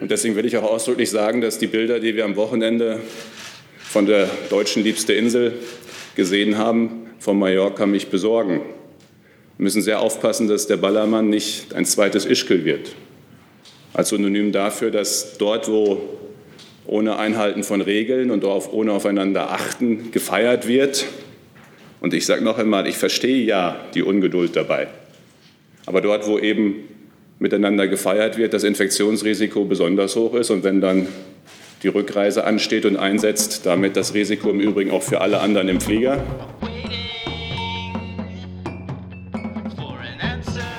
Und deswegen will ich auch ausdrücklich sagen, dass die Bilder, die wir am Wochenende von der deutschen liebste Insel gesehen haben, von Mallorca mich besorgen. Wir müssen sehr aufpassen, dass der Ballermann nicht ein zweites Ischgl wird. Als Synonym dafür, dass dort, wo ohne Einhalten von Regeln und ohne aufeinander achten gefeiert wird, und ich sage noch einmal, ich verstehe ja die Ungeduld dabei, aber dort, wo eben miteinander gefeiert wird, das Infektionsrisiko besonders hoch ist und wenn dann die Rückreise ansteht und einsetzt, damit das Risiko im Übrigen auch für alle anderen im Flieger.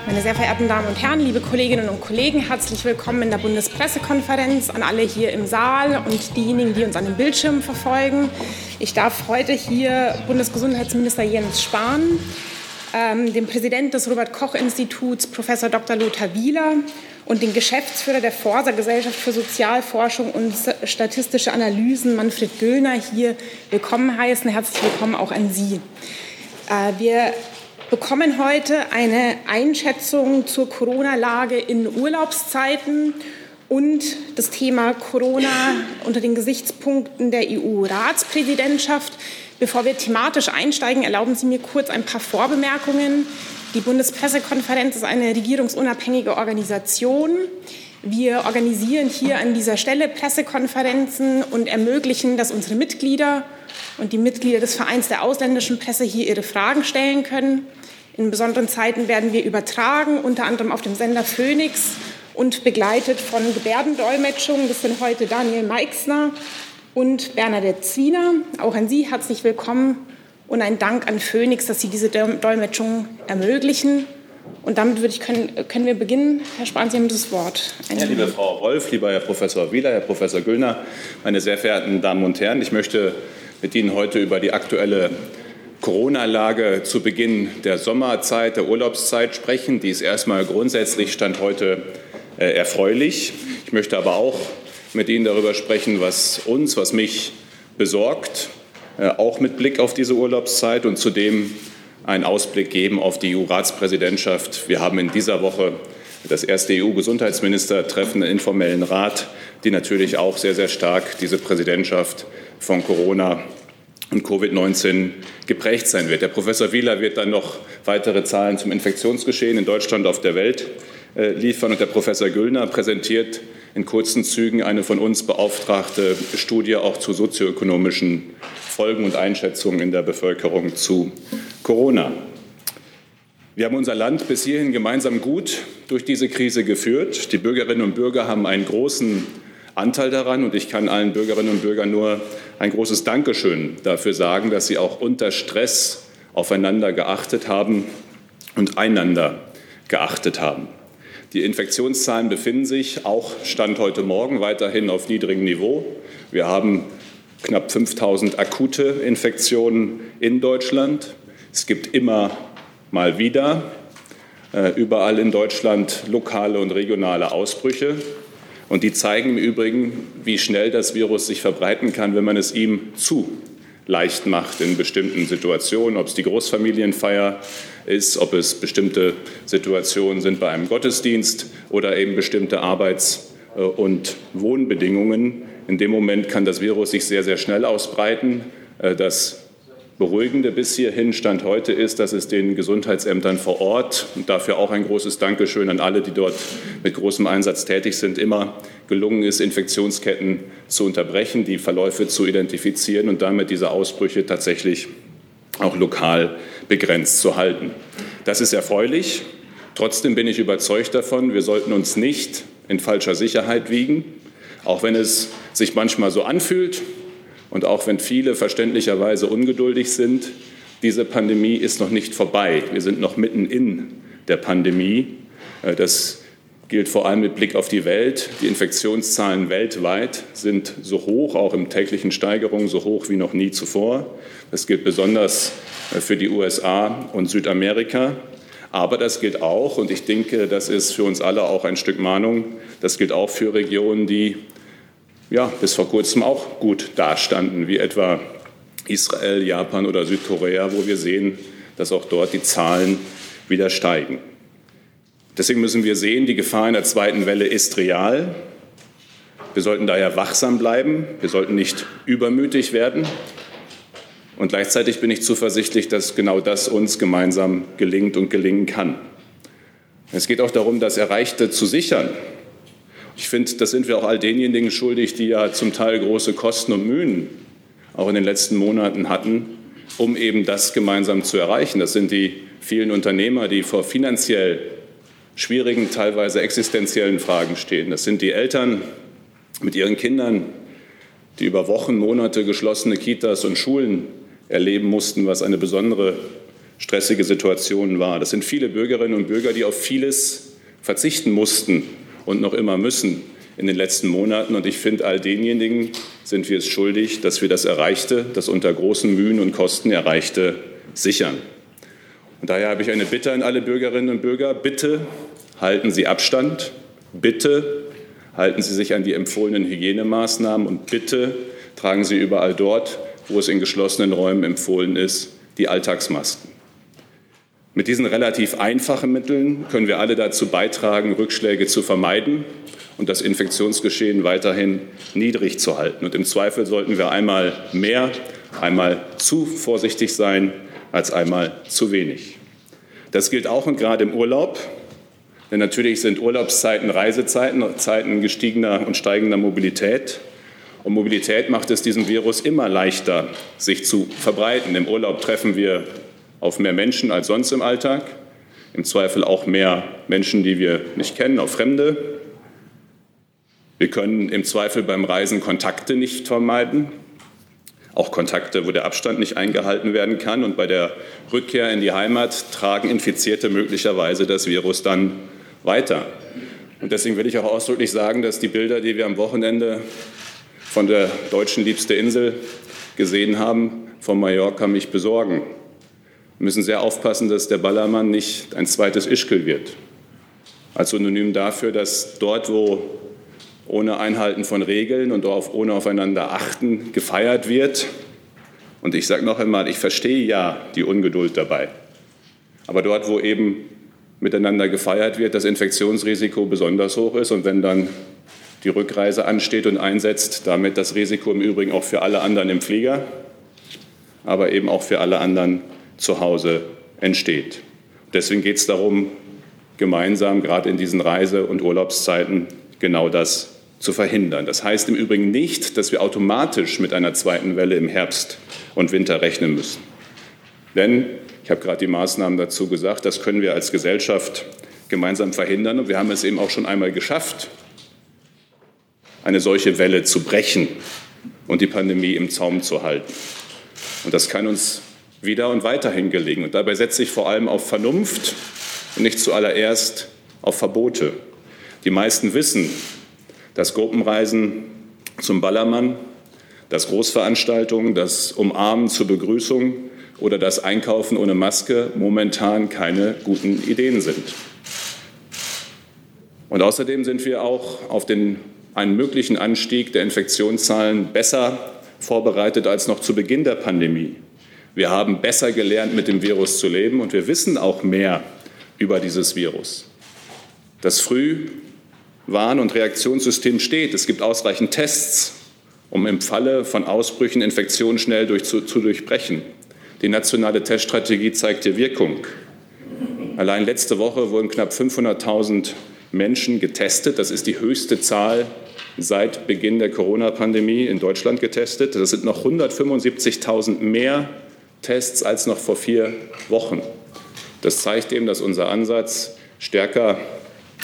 Meine sehr verehrten Damen und Herren, liebe Kolleginnen und Kollegen, herzlich willkommen in der Bundespressekonferenz an alle hier im Saal und diejenigen, die uns an den Bildschirmen verfolgen. Ich darf heute hier Bundesgesundheitsminister Jens Spahn, ähm, den Präsidenten des Robert Koch Instituts, Professor Dr. Lothar Wieler und den Geschäftsführer der Forsa Gesellschaft für Sozialforschung und statistische Analysen, Manfred Göllner, hier willkommen heißen. Herzlich willkommen auch an Sie. Äh, wir bekommen heute eine Einschätzung zur Corona-Lage in Urlaubszeiten und das Thema Corona unter den Gesichtspunkten der EU-Ratspräsidentschaft. Bevor wir thematisch einsteigen, erlauben Sie mir kurz ein paar Vorbemerkungen. Die Bundespressekonferenz ist eine regierungsunabhängige Organisation. Wir organisieren hier an dieser Stelle Pressekonferenzen und ermöglichen, dass unsere Mitglieder und die Mitglieder des Vereins der ausländischen Presse hier ihre Fragen stellen können. In besonderen Zeiten werden wir übertragen, unter anderem auf dem Sender Phoenix und begleitet von Gebärdendolmetschungen. Das sind heute Daniel Meixner und Bernadette Zwiener. Auch an Sie herzlich willkommen und ein Dank an Phoenix, dass Sie diese Dolmetschung ermöglichen. Und damit würde ich können, können wir beginnen. Herr Spahn, Sie haben das Wort. Ja, liebe Frau Wolf, lieber Herr Professor Wieler, Herr Professor Güllner, meine sehr verehrten Damen und Herren, ich möchte mit Ihnen heute über die aktuelle Corona-Lage zu Beginn der Sommerzeit, der Urlaubszeit sprechen. Die ist erstmal grundsätzlich Stand heute äh, erfreulich. Ich möchte aber auch mit Ihnen darüber sprechen, was uns, was mich besorgt, äh, auch mit Blick auf diese Urlaubszeit und zudem einen Ausblick geben auf die EU-Ratspräsidentschaft. Wir haben in dieser Woche das erste EU-Gesundheitsministertreffen im informellen Rat, die natürlich auch sehr, sehr stark diese Präsidentschaft von Corona und Covid-19 geprägt sein wird. Der Professor Wieler wird dann noch weitere Zahlen zum Infektionsgeschehen in Deutschland und auf der Welt liefern. Und der Professor Güllner präsentiert in kurzen Zügen eine von uns beauftragte Studie auch zu sozioökonomischen Folgen und Einschätzungen in der Bevölkerung zu Corona. Wir haben unser Land bis hierhin gemeinsam gut durch diese Krise geführt. Die Bürgerinnen und Bürger haben einen großen Anteil daran und ich kann allen Bürgerinnen und Bürgern nur ein großes Dankeschön dafür sagen, dass sie auch unter Stress aufeinander geachtet haben und einander geachtet haben. Die Infektionszahlen befinden sich auch Stand heute Morgen weiterhin auf niedrigem Niveau. Wir haben knapp 5000 akute Infektionen in Deutschland. Es gibt immer mal wieder äh, überall in Deutschland lokale und regionale Ausbrüche. Und die zeigen im Übrigen, wie schnell das Virus sich verbreiten kann, wenn man es ihm zu leicht macht in bestimmten Situationen, ob es die Großfamilienfeier ist, ob es bestimmte Situationen sind bei einem Gottesdienst oder eben bestimmte Arbeits- äh, und Wohnbedingungen. In dem Moment kann das Virus sich sehr, sehr schnell ausbreiten. Äh, das Beruhigende bis hierhin Stand heute ist, dass es den Gesundheitsämtern vor Ort und dafür auch ein großes Dankeschön an alle, die dort mit großem Einsatz tätig sind, immer gelungen ist, Infektionsketten zu unterbrechen, die Verläufe zu identifizieren und damit diese Ausbrüche tatsächlich auch lokal begrenzt zu halten. Das ist erfreulich. Trotzdem bin ich überzeugt davon, wir sollten uns nicht in falscher Sicherheit wiegen, auch wenn es sich manchmal so anfühlt, und auch wenn viele verständlicherweise ungeduldig sind, diese Pandemie ist noch nicht vorbei. Wir sind noch mitten in der Pandemie. Äh, das gilt vor allem mit Blick auf die Welt. Die Infektionszahlen weltweit sind so hoch, auch im täglichen Steigerungen, so hoch wie noch nie zuvor. Das gilt besonders äh, für die USA und Südamerika. Aber das gilt auch, und ich denke, das ist für uns alle auch ein Stück Mahnung, das gilt auch für Regionen, die ja, bis vor kurzem auch gut dastanden, wie etwa Israel, Japan oder Südkorea, wo wir sehen, dass auch dort die Zahlen wieder steigen. Deswegen müssen wir sehen, die Gefahr einer zweiten Welle ist real. Wir sollten daher wachsam bleiben. Wir sollten nicht übermütig werden. Und gleichzeitig bin ich zuversichtlich, dass genau das uns gemeinsam gelingt und gelingen kann. Es geht auch darum, das Erreichte zu sichern. Ich finde, das sind wir auch all denjenigen schuldig, die ja zum Teil große Kosten und Mühen auch in den letzten Monaten hatten, um eben das gemeinsam zu erreichen. Das sind die vielen Unternehmer, die vor finanziell schwierigen, teilweise existenziellen Fragen stehen. Das sind die Eltern mit ihren Kindern, die über Wochen, Monate geschlossene Kitas und Schulen erleben mussten, was eine besondere stressige Situation war. Das sind viele Bürgerinnen und Bürger, die auf vieles verzichten mussten und noch immer müssen in den letzten Monaten. Und ich finde, all denjenigen sind wir es schuldig, dass wir das Erreichte, das unter großen Mühen und Kosten Erreichte, sichern. Und daher habe ich eine Bitte an alle Bürgerinnen und Bürger. Bitte halten Sie Abstand. Bitte halten Sie sich an die empfohlenen Hygienemaßnahmen. Und bitte tragen Sie überall dort, wo es in geschlossenen Räumen empfohlen ist, die Alltagsmasken. Mit diesen relativ einfachen Mitteln können wir alle dazu beitragen, Rückschläge zu vermeiden und das Infektionsgeschehen weiterhin niedrig zu halten. Und im Zweifel sollten wir einmal mehr, einmal zu vorsichtig sein als einmal zu wenig. Das gilt auch und gerade im Urlaub. Denn natürlich sind Urlaubszeiten Reisezeiten, Zeiten gestiegener und steigender Mobilität. Und Mobilität macht es diesem Virus immer leichter, sich zu verbreiten. Im Urlaub treffen wir auf mehr Menschen als sonst im Alltag, im Zweifel auch mehr Menschen, die wir nicht kennen, auf Fremde. Wir können im Zweifel beim Reisen Kontakte nicht vermeiden, auch Kontakte, wo der Abstand nicht eingehalten werden kann. Und bei der Rückkehr in die Heimat tragen Infizierte möglicherweise das Virus dann weiter. Und deswegen will ich auch ausdrücklich sagen, dass die Bilder, die wir am Wochenende von der deutschen liebste Insel gesehen haben, von Mallorca mich besorgen. Müssen sehr aufpassen, dass der Ballermann nicht ein zweites Ischgl wird. Als Synonym dafür, dass dort, wo ohne Einhalten von Regeln und ohne aufeinander achten gefeiert wird, und ich sage noch einmal, ich verstehe ja die Ungeduld dabei, aber dort, wo eben miteinander gefeiert wird, das Infektionsrisiko besonders hoch ist und wenn dann die Rückreise ansteht und einsetzt, damit das Risiko im Übrigen auch für alle anderen im Flieger, aber eben auch für alle anderen zu Hause entsteht. Deswegen geht es darum, gemeinsam, gerade in diesen Reise- und Urlaubszeiten, genau das zu verhindern. Das heißt im Übrigen nicht, dass wir automatisch mit einer zweiten Welle im Herbst und Winter rechnen müssen. Denn, ich habe gerade die Maßnahmen dazu gesagt, das können wir als Gesellschaft gemeinsam verhindern. Und wir haben es eben auch schon einmal geschafft, eine solche Welle zu brechen und die Pandemie im Zaum zu halten. Und das kann uns wieder und weiterhin gelingen. Und dabei setze ich vor allem auf Vernunft und nicht zuallererst auf Verbote. Die meisten wissen, dass Gruppenreisen zum Ballermann, dass Großveranstaltungen, das Umarmen zur Begrüßung oder das Einkaufen ohne Maske momentan keine guten Ideen sind. Und außerdem sind wir auch auf den einen möglichen Anstieg der Infektionszahlen besser vorbereitet als noch zu Beginn der Pandemie. Wir haben besser gelernt, mit dem Virus zu leben und wir wissen auch mehr über dieses Virus. Das Frühwarn- und Reaktionssystem steht. Es gibt ausreichend Tests, um im Falle von Ausbrüchen Infektionen schnell durch, zu, zu durchbrechen. Die nationale Teststrategie zeigt hier Wirkung. Allein letzte Woche wurden knapp 500.000 Menschen getestet. Das ist die höchste Zahl seit Beginn der Corona-Pandemie in Deutschland getestet. Das sind noch 175.000 mehr Tests als noch vor vier Wochen. Das zeigt eben, dass unser Ansatz, stärker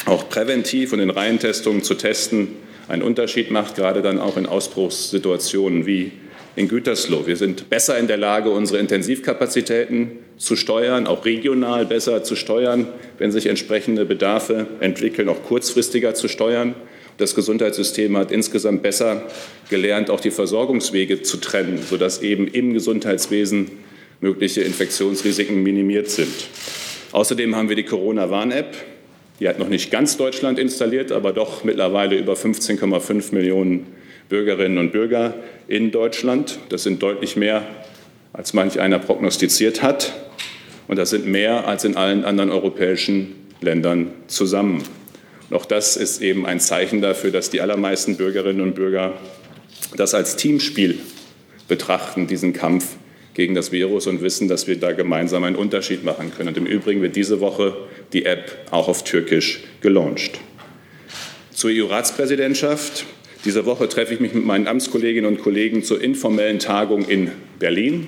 auch präventiv und in Reihentestungen zu testen, einen Unterschied macht, gerade dann auch in Ausbruchssituationen wie in Gütersloh. Wir sind besser in der Lage, unsere Intensivkapazitäten zu steuern, auch regional besser zu steuern, wenn sich entsprechende Bedarfe entwickeln, auch kurzfristiger zu steuern. Das Gesundheitssystem hat insgesamt besser gelernt, auch die Versorgungswege zu trennen, sodass eben im Gesundheitswesen mögliche Infektionsrisiken minimiert sind. Außerdem haben wir die Corona-Warn-App. Die hat noch nicht ganz Deutschland installiert, aber doch mittlerweile über 15,5 Millionen Bürgerinnen und Bürger in Deutschland. Das sind deutlich mehr, als manch einer prognostiziert hat. Und das sind mehr als in allen anderen europäischen Ländern zusammen. Auch das ist eben ein Zeichen dafür, dass die allermeisten Bürgerinnen und Bürger das als Teamspiel betrachten, diesen Kampf gegen das Virus und wissen, dass wir da gemeinsam einen Unterschied machen können. Und im Übrigen wird diese Woche die App auch auf Türkisch gelauncht. Zur EU-Ratspräsidentschaft. Diese Woche treffe ich mich mit meinen Amtskolleginnen und Kollegen zur informellen Tagung in Berlin.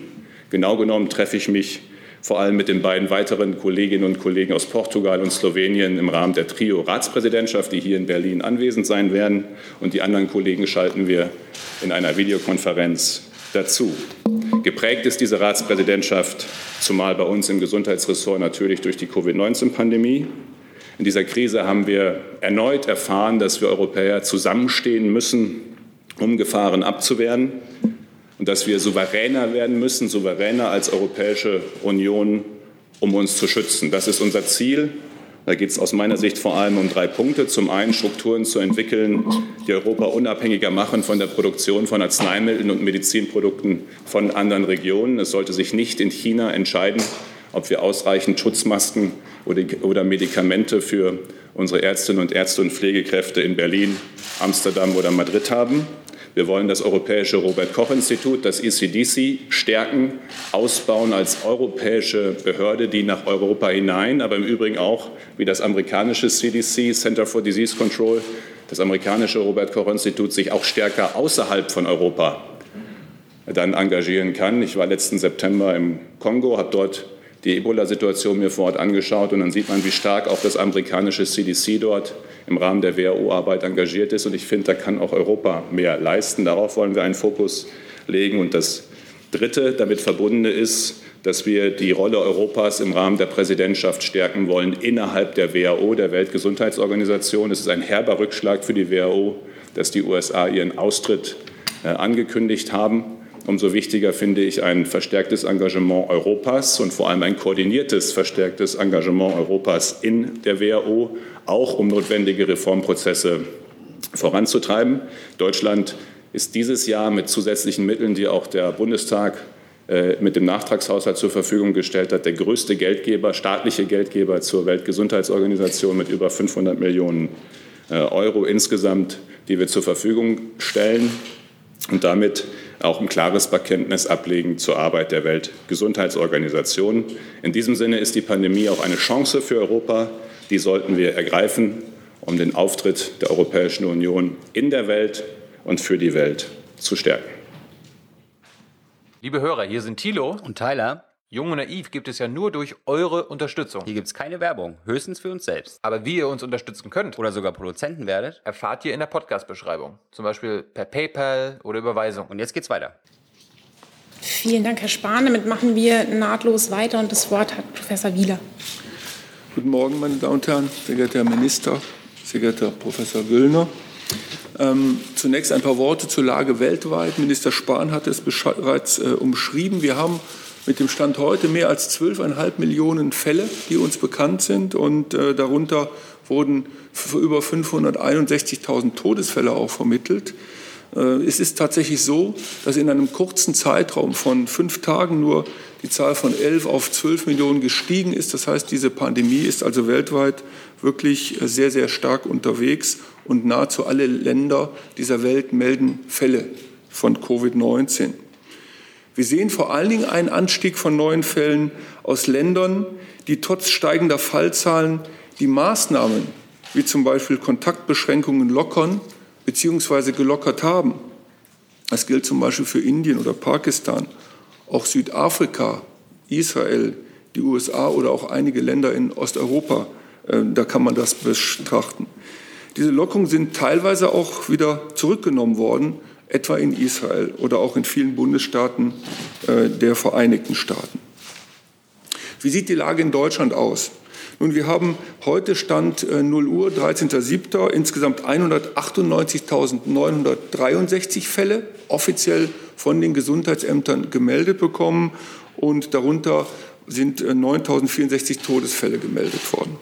Genau genommen treffe ich mich vor allem mit den beiden weiteren Kolleginnen und Kollegen aus Portugal und Slowenien im Rahmen der Trio-Ratspräsidentschaft, die hier in Berlin anwesend sein werden. Und die anderen Kollegen schalten wir in einer Videokonferenz dazu. Geprägt ist diese Ratspräsidentschaft zumal bei uns im Gesundheitsressort natürlich durch die Covid-19-Pandemie. In dieser Krise haben wir erneut erfahren, dass wir Europäer zusammenstehen müssen, um Gefahren abzuwehren und dass wir souveräner werden müssen, souveräner als Europäische Union, um uns zu schützen. Das ist unser Ziel. Da geht es aus meiner Sicht vor allem um drei Punkte. Zum einen Strukturen zu entwickeln, die Europa unabhängiger machen von der Produktion von Arzneimitteln und Medizinprodukten von anderen Regionen. Es sollte sich nicht in China entscheiden, ob wir ausreichend Schutzmasken oder Medikamente für unsere Ärztinnen und Ärzte und Pflegekräfte in Berlin, Amsterdam oder Madrid haben. Wir wollen das Europäische Robert Koch Institut, das ECDC, stärken, ausbauen als europäische Behörde, die nach Europa hinein, aber im Übrigen auch wie das amerikanische CDC, Center for Disease Control, das amerikanische Robert Koch Institut sich auch stärker außerhalb von Europa dann engagieren kann. Ich war letzten September im Kongo, habe dort die Ebola-Situation mir vor Ort angeschaut und dann sieht man, wie stark auch das amerikanische CDC dort im Rahmen der WHO-Arbeit engagiert ist. Und ich finde, da kann auch Europa mehr leisten. Darauf wollen wir einen Fokus legen. Und das Dritte damit verbundene ist, dass wir die Rolle Europas im Rahmen der Präsidentschaft stärken wollen innerhalb der WHO, der Weltgesundheitsorganisation. Es ist ein herber Rückschlag für die WHO, dass die USA ihren Austritt äh, angekündigt haben. Umso wichtiger finde ich ein verstärktes Engagement Europas und vor allem ein koordiniertes, verstärktes Engagement Europas in der WHO, auch um notwendige Reformprozesse voranzutreiben. Deutschland ist dieses Jahr mit zusätzlichen Mitteln, die auch der Bundestag äh, mit dem Nachtragshaushalt zur Verfügung gestellt hat, der größte Geldgeber, staatliche Geldgeber zur Weltgesundheitsorganisation mit über 500 Millionen äh, Euro insgesamt, die wir zur Verfügung stellen und damit auch ein klares Bekenntnis ablegen zur Arbeit der Weltgesundheitsorganisation. In diesem Sinne ist die Pandemie auch eine Chance für Europa. Die sollten wir ergreifen, um den Auftritt der Europäischen Union in der Welt und für die Welt zu stärken. Liebe Hörer, hier sind Thilo und Tyler. Jung und Naiv gibt es ja nur durch eure Unterstützung. Hier gibt es keine Werbung, höchstens für uns selbst. Aber wie ihr uns unterstützen könnt oder sogar Produzenten werdet, erfahrt ihr in der Podcast-Beschreibung. Zum Beispiel per PayPal oder Überweisung. Und jetzt geht's weiter. Vielen Dank, Herr Spahn. Damit machen wir nahtlos weiter und das Wort hat Professor Wieler. Guten Morgen, meine Damen und Herren, sehr geehrter Herr Minister, sehr geehrter Professor Güllner. Ähm, zunächst ein paar Worte zur Lage weltweit. Minister Spahn hat es bereits äh, umschrieben. Wir haben mit dem Stand heute mehr als 12,5 Millionen Fälle, die uns bekannt sind. Und äh, darunter wurden über 561.000 Todesfälle auch vermittelt. Äh, es ist tatsächlich so, dass in einem kurzen Zeitraum von fünf Tagen nur die Zahl von 11 auf 12 Millionen gestiegen ist. Das heißt, diese Pandemie ist also weltweit wirklich sehr, sehr stark unterwegs und nahezu alle Länder dieser Welt melden Fälle von Covid-19. Wir sehen vor allen Dingen einen Anstieg von neuen Fällen aus Ländern, die trotz steigender Fallzahlen die Maßnahmen wie zum Beispiel Kontaktbeschränkungen lockern bzw. gelockert haben. Das gilt zum Beispiel für Indien oder Pakistan, auch Südafrika, Israel, die USA oder auch einige Länder in Osteuropa. Äh, da kann man das betrachten. Diese Lockerungen sind teilweise auch wieder zurückgenommen worden etwa in Israel oder auch in vielen Bundesstaaten äh, der Vereinigten Staaten. Wie sieht die Lage in Deutschland aus? Nun, wir haben heute Stand äh, 0 Uhr, 13.07. insgesamt 198.963 Fälle offiziell von den Gesundheitsämtern gemeldet bekommen und darunter sind äh, 9.064 Todesfälle gemeldet worden.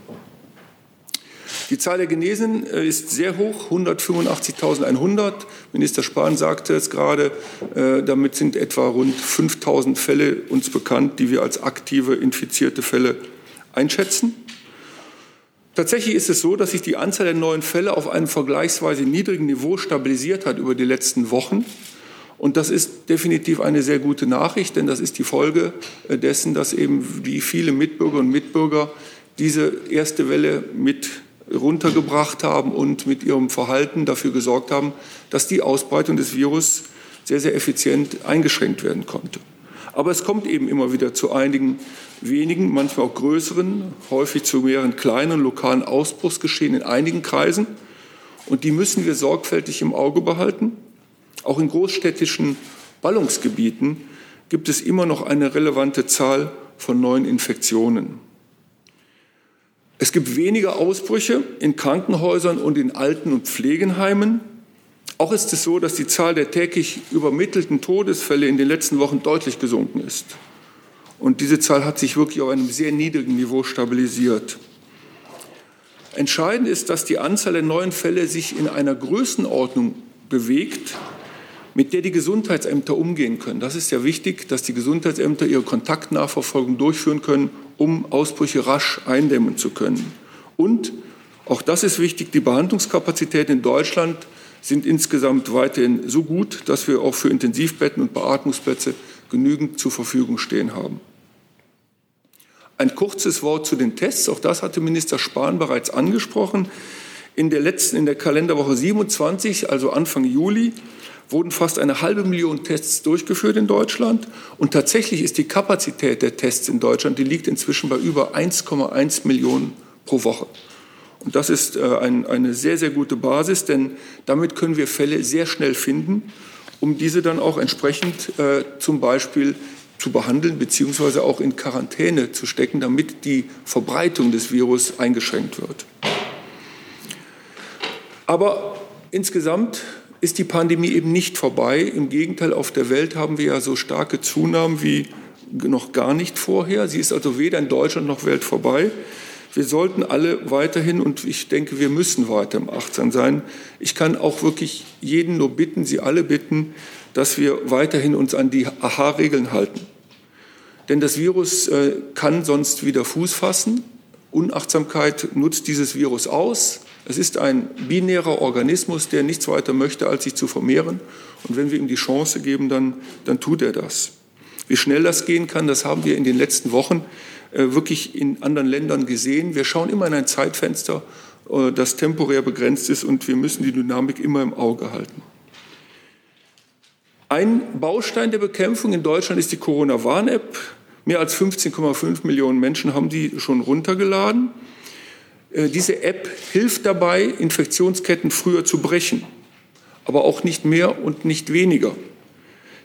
Die Zahl der Genesenen äh, ist sehr hoch, 185.100. Minister Spahn sagte es gerade, äh, damit sind etwa rund 5.000 Fälle uns bekannt, die wir als aktive infizierte Fälle einschätzen. Tatsächlich ist es so, dass sich die Anzahl der neuen Fälle auf einem vergleichsweise niedrigen Niveau stabilisiert hat über die letzten Wochen. Und das ist definitiv eine sehr gute Nachricht, denn das ist die Folge äh, dessen, dass eben wie viele Mitbürger und Mitbürger diese erste Welle mit runtergebracht haben und mit ihrem Verhalten dafür gesorgt haben, dass die Ausbreitung des Virus sehr, sehr effizient eingeschränkt werden konnte. Aber es kommt eben immer wieder zu einigen wenigen, manchmal auch größeren, häufig zu mehreren kleinen lokalen Ausbruchsgeschehen in einigen Kreisen. Und die müssen wir sorgfältig im Auge behalten. Auch in großstädtischen Ballungsgebieten gibt es immer noch eine relevante Zahl von neuen Infektionen. Es gibt weniger Ausbrüche in Krankenhäusern und in Alten- und Pflegenheimen. Auch ist es so, dass die Zahl der täglich übermittelten Todesfälle in den letzten Wochen deutlich gesunken ist. Und diese Zahl hat sich wirklich auf einem sehr niedrigen Niveau stabilisiert. Entscheidend ist, dass die Anzahl der neuen Fälle sich in einer Größenordnung bewegt, mit der die Gesundheitsämter umgehen können. Das ist ja wichtig, dass die Gesundheitsämter ihre Kontaktnachverfolgung durchführen können, um Ausbrüche rasch eindämmen zu können. Und auch das ist wichtig, die Behandlungskapazitäten in Deutschland sind insgesamt weiterhin so gut, dass wir auch für Intensivbetten und Beatmungsplätze genügend zur Verfügung stehen haben. Ein kurzes Wort zu den Tests. Auch das hatte Minister Spahn bereits angesprochen. In der letzten, in der Kalenderwoche 27, also Anfang Juli, wurden fast eine halbe Million Tests durchgeführt in Deutschland. Und tatsächlich ist die Kapazität der Tests in Deutschland, die liegt inzwischen bei über 1,1 Millionen pro Woche. Und das ist äh, ein, eine sehr, sehr gute Basis, denn damit können wir Fälle sehr schnell finden, um diese dann auch entsprechend äh, zum Beispiel zu behandeln beziehungsweise auch in Quarantäne zu stecken, damit die Verbreitung des Virus eingeschränkt wird. Aber insgesamt ist die Pandemie eben nicht vorbei. Im Gegenteil, auf der Welt haben wir ja so starke Zunahmen wie noch gar nicht vorher. Sie ist also weder in Deutschland noch Welt vorbei. Wir sollten alle weiterhin, und ich denke, wir müssen weiter im Achtsam sein. Ich kann auch wirklich jeden nur bitten, Sie alle bitten, dass wir weiterhin uns an die AHA-Regeln halten. Denn das Virus äh, kann sonst wieder Fuß fassen. Unachtsamkeit nutzt dieses Virus aus. Es ist ein binärer Organismus, der nichts weiter möchte, als sich zu vermehren. Und wenn wir ihm die Chance geben, dann, dann tut er das. Wie schnell das gehen kann, das haben wir in den letzten Wochen äh, wirklich in anderen Ländern gesehen. Wir schauen immer in ein Zeitfenster, äh, das temporär begrenzt ist und wir müssen die Dynamik immer im Auge halten. Ein Baustein der Bekämpfung in Deutschland ist die Corona-Warn-App. Mehr als 15,5 Millionen Menschen haben die schon runtergeladen. Äh, diese App hilft dabei, Infektionsketten früher zu brechen, aber auch nicht mehr und nicht weniger.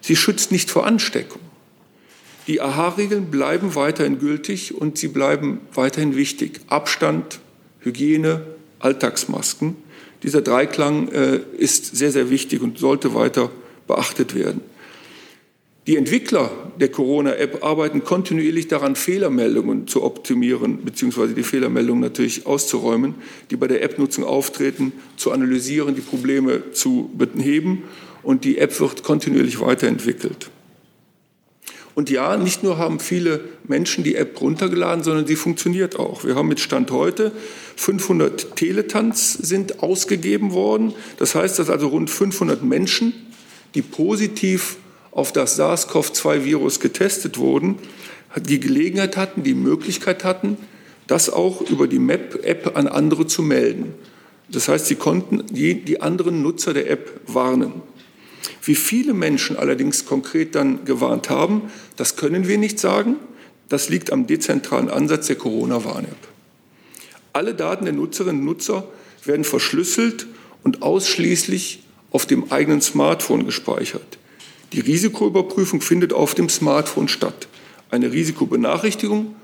Sie schützt nicht vor Ansteckung. Die AHA-Regeln bleiben weiterhin gültig und sie bleiben weiterhin wichtig. Abstand, Hygiene, Alltagsmasken. Dieser Dreiklang äh, ist sehr, sehr wichtig und sollte weiter beachtet werden. Die Entwickler der Corona-App arbeiten kontinuierlich daran, Fehlermeldungen zu optimieren, beziehungsweise die Fehlermeldungen natürlich auszuräumen, die bei der App-Nutzung auftreten, zu analysieren, die Probleme zu beheben. Und die App wird kontinuierlich weiterentwickelt. Und ja, nicht nur haben viele Menschen die App runtergeladen, sondern sie funktioniert auch. Wir haben mit Stand heute 500 Teletans sind ausgegeben worden. Das heißt, dass also rund 500 Menschen, die positiv auf das SARS-CoV-2-Virus getestet wurden, die Gelegenheit hatten, die Möglichkeit hatten, das auch über die MAP-App an andere zu melden. Das heißt, sie konnten die, die anderen Nutzer der App warnen. Wie viele Menschen allerdings konkret dann gewarnt haben, das können wir nicht sagen. Das liegt am dezentralen Ansatz der Corona-Warn-App. Alle Daten der Nutzerinnen und Nutzer werden verschlüsselt und ausschließlich auf dem eigenen Smartphone gespeichert. Die Risikoüberprüfung findet auf dem Smartphone statt. Eine Risikobenachrichtigung,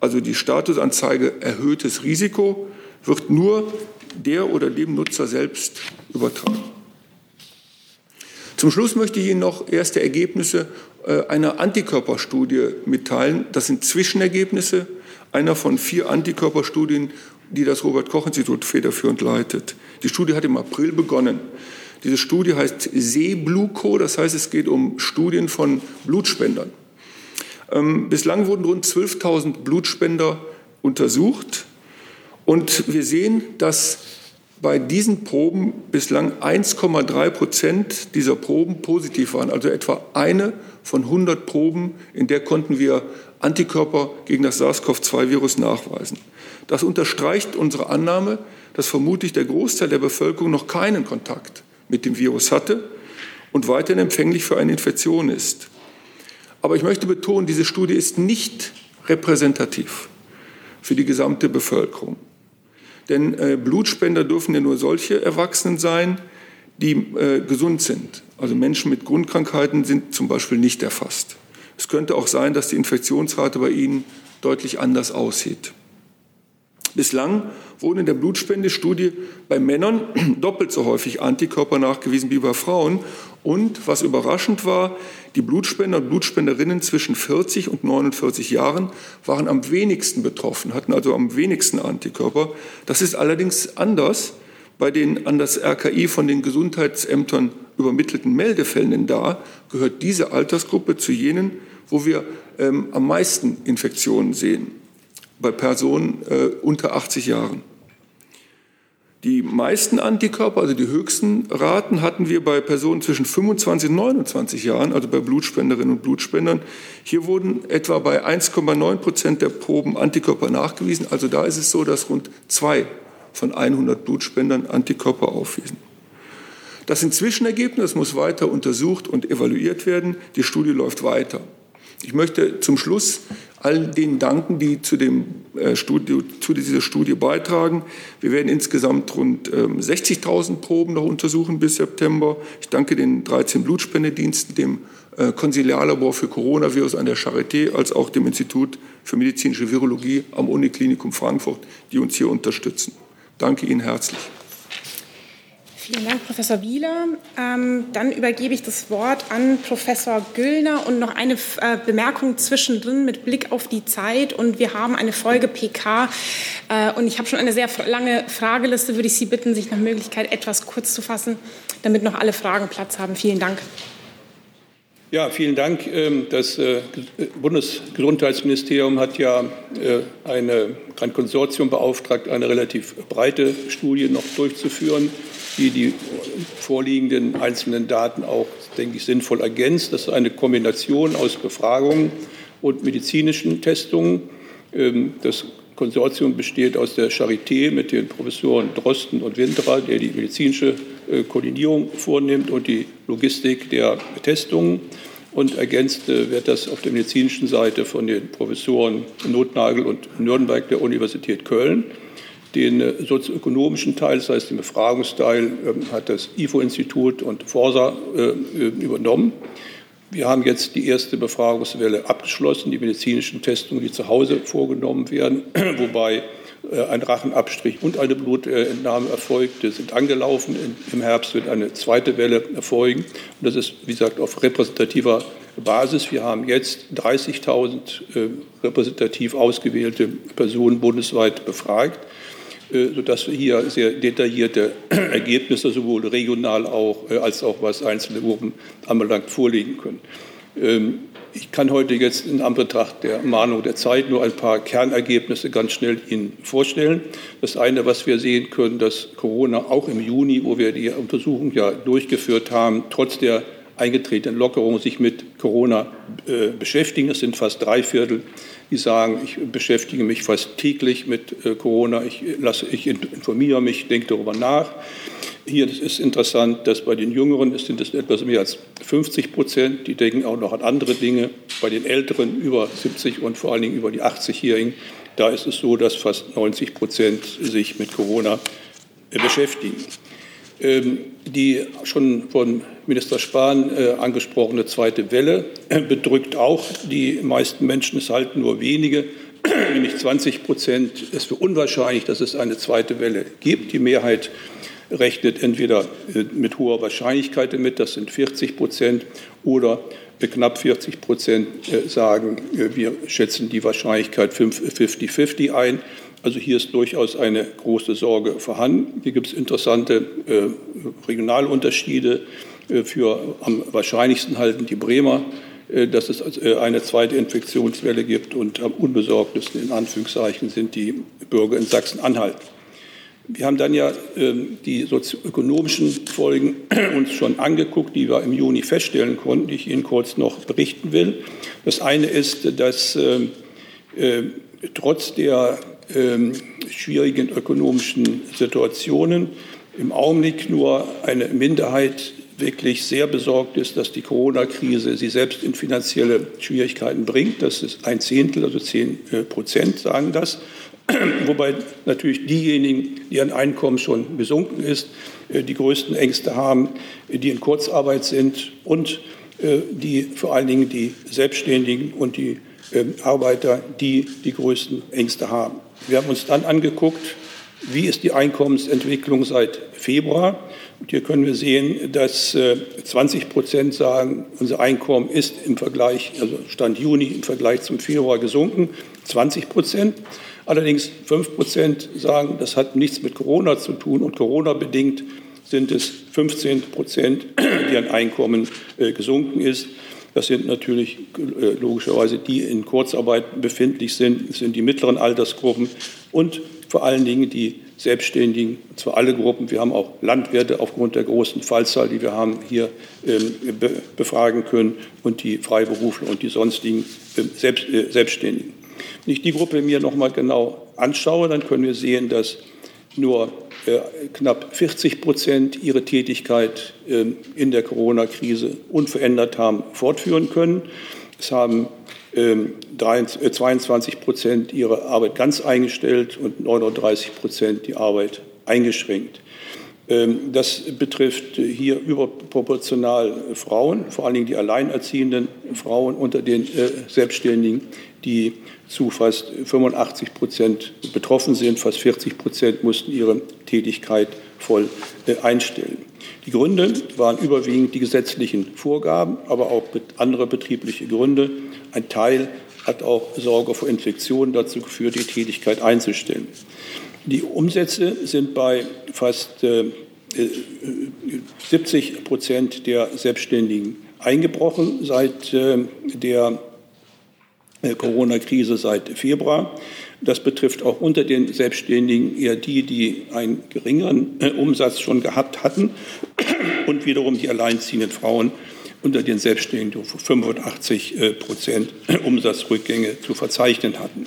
also die Statusanzeige erhöhtes Risiko, wird nur der oder dem Nutzer selbst übertragen. Zum Schluss möchte ich Ihnen noch erste Ergebnisse äh, einer Antikörperstudie mitteilen. Das sind Zwischenergebnisse einer von vier Antikörperstudien, die das Robert Koch Institut federführend leitet. Die Studie hat im April begonnen. Diese Studie heißt Seebluco, das heißt, es geht um Studien von Blutspendern. Ähm, bislang wurden rund 12.000 Blutspender untersucht Und wir sehen, dass bei diesen Proben bislang 1,3 Prozent dieser Proben positiv waren, also etwa eine von 100 Proben, in der konnten wir Antikörper gegen das SARS-CoV-2-Virus nachweisen. Das unterstreicht unsere Annahme, dass vermutlich der Großteil der Bevölkerung noch keinen Kontakt mit dem Virus hatte und weiterhin empfänglich für eine Infektion ist. Aber ich möchte betonen, diese Studie ist nicht repräsentativ für die gesamte Bevölkerung. Denn äh, Blutspender dürfen ja nur solche Erwachsenen sein, die äh, gesund sind. Also Menschen mit Grundkrankheiten sind zum Beispiel nicht erfasst. Es könnte auch sein, dass die Infektionsrate bei ihnen deutlich anders aussieht. Bislang wurden in der Blutspendestudie bei Männern doppelt so häufig Antikörper nachgewiesen wie bei Frauen. Und was überraschend war, die Blutspender und Blutspenderinnen zwischen 40 und 49 Jahren waren am wenigsten betroffen, hatten also am wenigsten Antikörper. Das ist allerdings anders bei den an das RKI von den Gesundheitsämtern übermittelten Meldefällen. Denn da gehört diese Altersgruppe zu jenen, wo wir ähm, am meisten Infektionen sehen bei Personen äh, unter 80 Jahren. Die meisten Antikörper, also die höchsten Raten, hatten wir bei Personen zwischen 25 und 29 Jahren, also bei Blutspenderinnen und Blutspendern. Hier wurden etwa bei 1,9 Prozent der Proben Antikörper nachgewiesen. Also da ist es so, dass rund zwei von 100 Blutspendern Antikörper aufwiesen. Das sind Zwischenergebnisse, das muss weiter untersucht und evaluiert werden. Die Studie läuft weiter. Ich möchte zum Schluss all denen danken, die zu, dem, äh, Studie, zu dieser Studie beitragen. Wir werden insgesamt rund ähm, 60.000 Proben noch untersuchen bis September. Ich danke den 13 Blutspendediensten, dem äh, Konsiliarlabor für Coronavirus an der Charité, als auch dem Institut für medizinische Virologie am Uniklinikum Frankfurt, die uns hier unterstützen. Danke Ihnen herzlich. Vielen Dank, Professor Wieler. Ähm, dann übergebe ich das Wort an Professor Güllner und noch eine äh, Bemerkung zwischendrin mit Blick auf die Zeit. Und wir haben eine Folge PK äh, und ich habe schon eine sehr lange Frageliste. Würde ich Sie bitten, sich nach Möglichkeit etwas kurz zu fassen, damit noch alle Fragen Platz haben. Vielen Dank. Ja, vielen Dank. Ähm, das äh, Bundesgesundheitsministerium hat ja äh, eine, ein Konsortium beauftragt, eine relativ breite Studie noch durchzuführen die die vorliegenden einzelnen Daten auch, denke ich, sinnvoll ergänzt. Das ist eine Kombination aus Befragungen und medizinischen Testungen. Ähm, das Konsortium besteht aus der Charité mit den Professoren Drosten und Winterer, der die medizinische Koordinierung vornimmt und die Logistik der Testungen. Und ergänzt äh, wird das auf der medizinischen Seite von den Professoren Notnagel und Nürnberg der Universität Köln. Den äh, sozioökonomischen Teil, das heißt den Befragungsteil, ähm, hat das IFO-Institut und Forsa äh, äh, übernommen. Wir haben jetzt die erste Befragungswelle abgeschlossen, die medizinischen Testungen, die zu Hause vorgenommen werden, wobei ein Rachenabstrich und eine Blutentnahme erfolgt, sind angelaufen. Im Herbst wird eine zweite Welle erfolgen. Und das ist, wie gesagt, auf repräsentativer Basis. Wir haben jetzt 30.000 repräsentativ ausgewählte Personen bundesweit befragt. Äh, sodass wir hier sehr detaillierte Ergebnisse sowohl regional auch, äh, als auch was einzelne Gruppen anbelangt vorlegen können. Ich kann heute jetzt in Anbetracht der Mahnung der Zeit nur ein paar Kernergebnisse ganz schnell Ihnen vorstellen. Das eine, was wir sehen können, dass Corona auch im Juni, wo wir die Untersuchung ja durchgeführt haben, trotz der eingetretenen Lockerung sich mit Corona äh, beschäftigen. Es sind fast drei Viertel die sagen, ich beschäftige mich fast täglich mit äh, Corona, ich, lasse, ich informiere mich, denke darüber nach. Hier ist interessant, dass bei den Jüngeren sind es etwas mehr als 50 Prozent, die denken auch noch an andere Dinge. Bei den Älteren über 70 und vor allen Dingen über die 80-Jährigen, da ist es so, dass fast 90 Prozent sich mit Corona äh, beschäftigen. Ähm, die schon von Minister Spahn äh, angesprochene zweite Welle äh, bedrückt auch die meisten Menschen. Es halten nur wenige, nämlich 20 Prozent, es für unwahrscheinlich, dass es eine zweite Welle gibt. Die Mehrheit rechnet entweder äh, mit hoher Wahrscheinlichkeit damit, das sind 40 Prozent, oder knapp 40 Prozent sagen, wir schätzen die Wahrscheinlichkeit 50-50 ein. Also hier ist durchaus eine große Sorge vorhanden. Hier gibt es interessante äh, Regionalunterschiede. Äh, für am wahrscheinlichsten halten die Bremer dass es eine zweite Infektionswelle gibt. Und am unbesorgtesten in Anführungszeichen sind die Bürger in Sachsen-Anhalt. Wir haben dann ja die sozioökonomischen Folgen uns schon angeguckt, die wir im Juni feststellen konnten, die ich Ihnen kurz noch berichten will. Das eine ist, dass trotz der schwierigen ökonomischen Situationen im Augenblick nur eine Minderheit wirklich sehr besorgt ist, dass die Corona-Krise sie selbst in finanzielle Schwierigkeiten bringt. Das ist ein Zehntel, also zehn äh, Prozent sagen das. Wobei natürlich diejenigen, deren Einkommen schon gesunken ist, äh, die größten Ängste haben, die in Kurzarbeit sind und äh, die vor allen Dingen die Selbstständigen und die Arbeiter, die die größten Ängste haben. Wir haben uns dann angeguckt, wie ist die Einkommensentwicklung seit Februar. Und hier können wir sehen, dass 20 äh, Prozent sagen, unser Einkommen ist im Vergleich, also Stand Juni im Vergleich zum Februar gesunken, 20 Prozent. Allerdings 5 Prozent sagen, das hat nichts mit Corona zu tun und Corona bedingt sind es 15 Prozent, deren Einkommen äh, gesunken ist. Das sind natürlich äh, logischerweise die in Kurzarbeit befindlich sind, das sind die mittleren Altersgruppen und vor allen Dingen die Selbstständigen, und zwar alle Gruppen. Wir haben auch Landwirte aufgrund der großen Fallzahl, die wir haben, hier ähm, befragen können und die Freiberufler und die sonstigen ähm, äh, Selbstständigen. Wenn ich die Gruppe mir noch mal genau anschaue, dann können wir sehen, dass nur äh, knapp 40 Prozent ihre Tätigkeit ähm, in der Corona-Krise unverändert haben fortführen können. Es haben 22 ähm, Prozent ihre Arbeit ganz eingestellt und 39 Prozent die Arbeit eingeschränkt. Ähm, das betrifft hier überproportional Frauen, vor allen Dingen die alleinerziehenden Frauen unter den äh, Selbstständigen, die zu fast 85 Prozent betroffen sind. Fast 40 Prozent mussten ihre Tätigkeit voll äh, einstellen. Die Gründe waren überwiegend die gesetzlichen Vorgaben, aber auch andere betriebliche Gründe. Ein Teil hat auch Sorge vor Infektionen dazu geführt, die Tätigkeit einzustellen. Die Umsätze sind bei fast 70 äh, Prozent der Selbstständigen eingebrochen seit äh, der äh, Corona-Krise seit Februar. Das betrifft auch unter den Selbstständigen eher die, die einen geringeren Umsatz schon gehabt hatten und wiederum die alleinziehenden Frauen unter den Selbstständigen 85 Prozent Umsatzrückgänge zu verzeichnen hatten.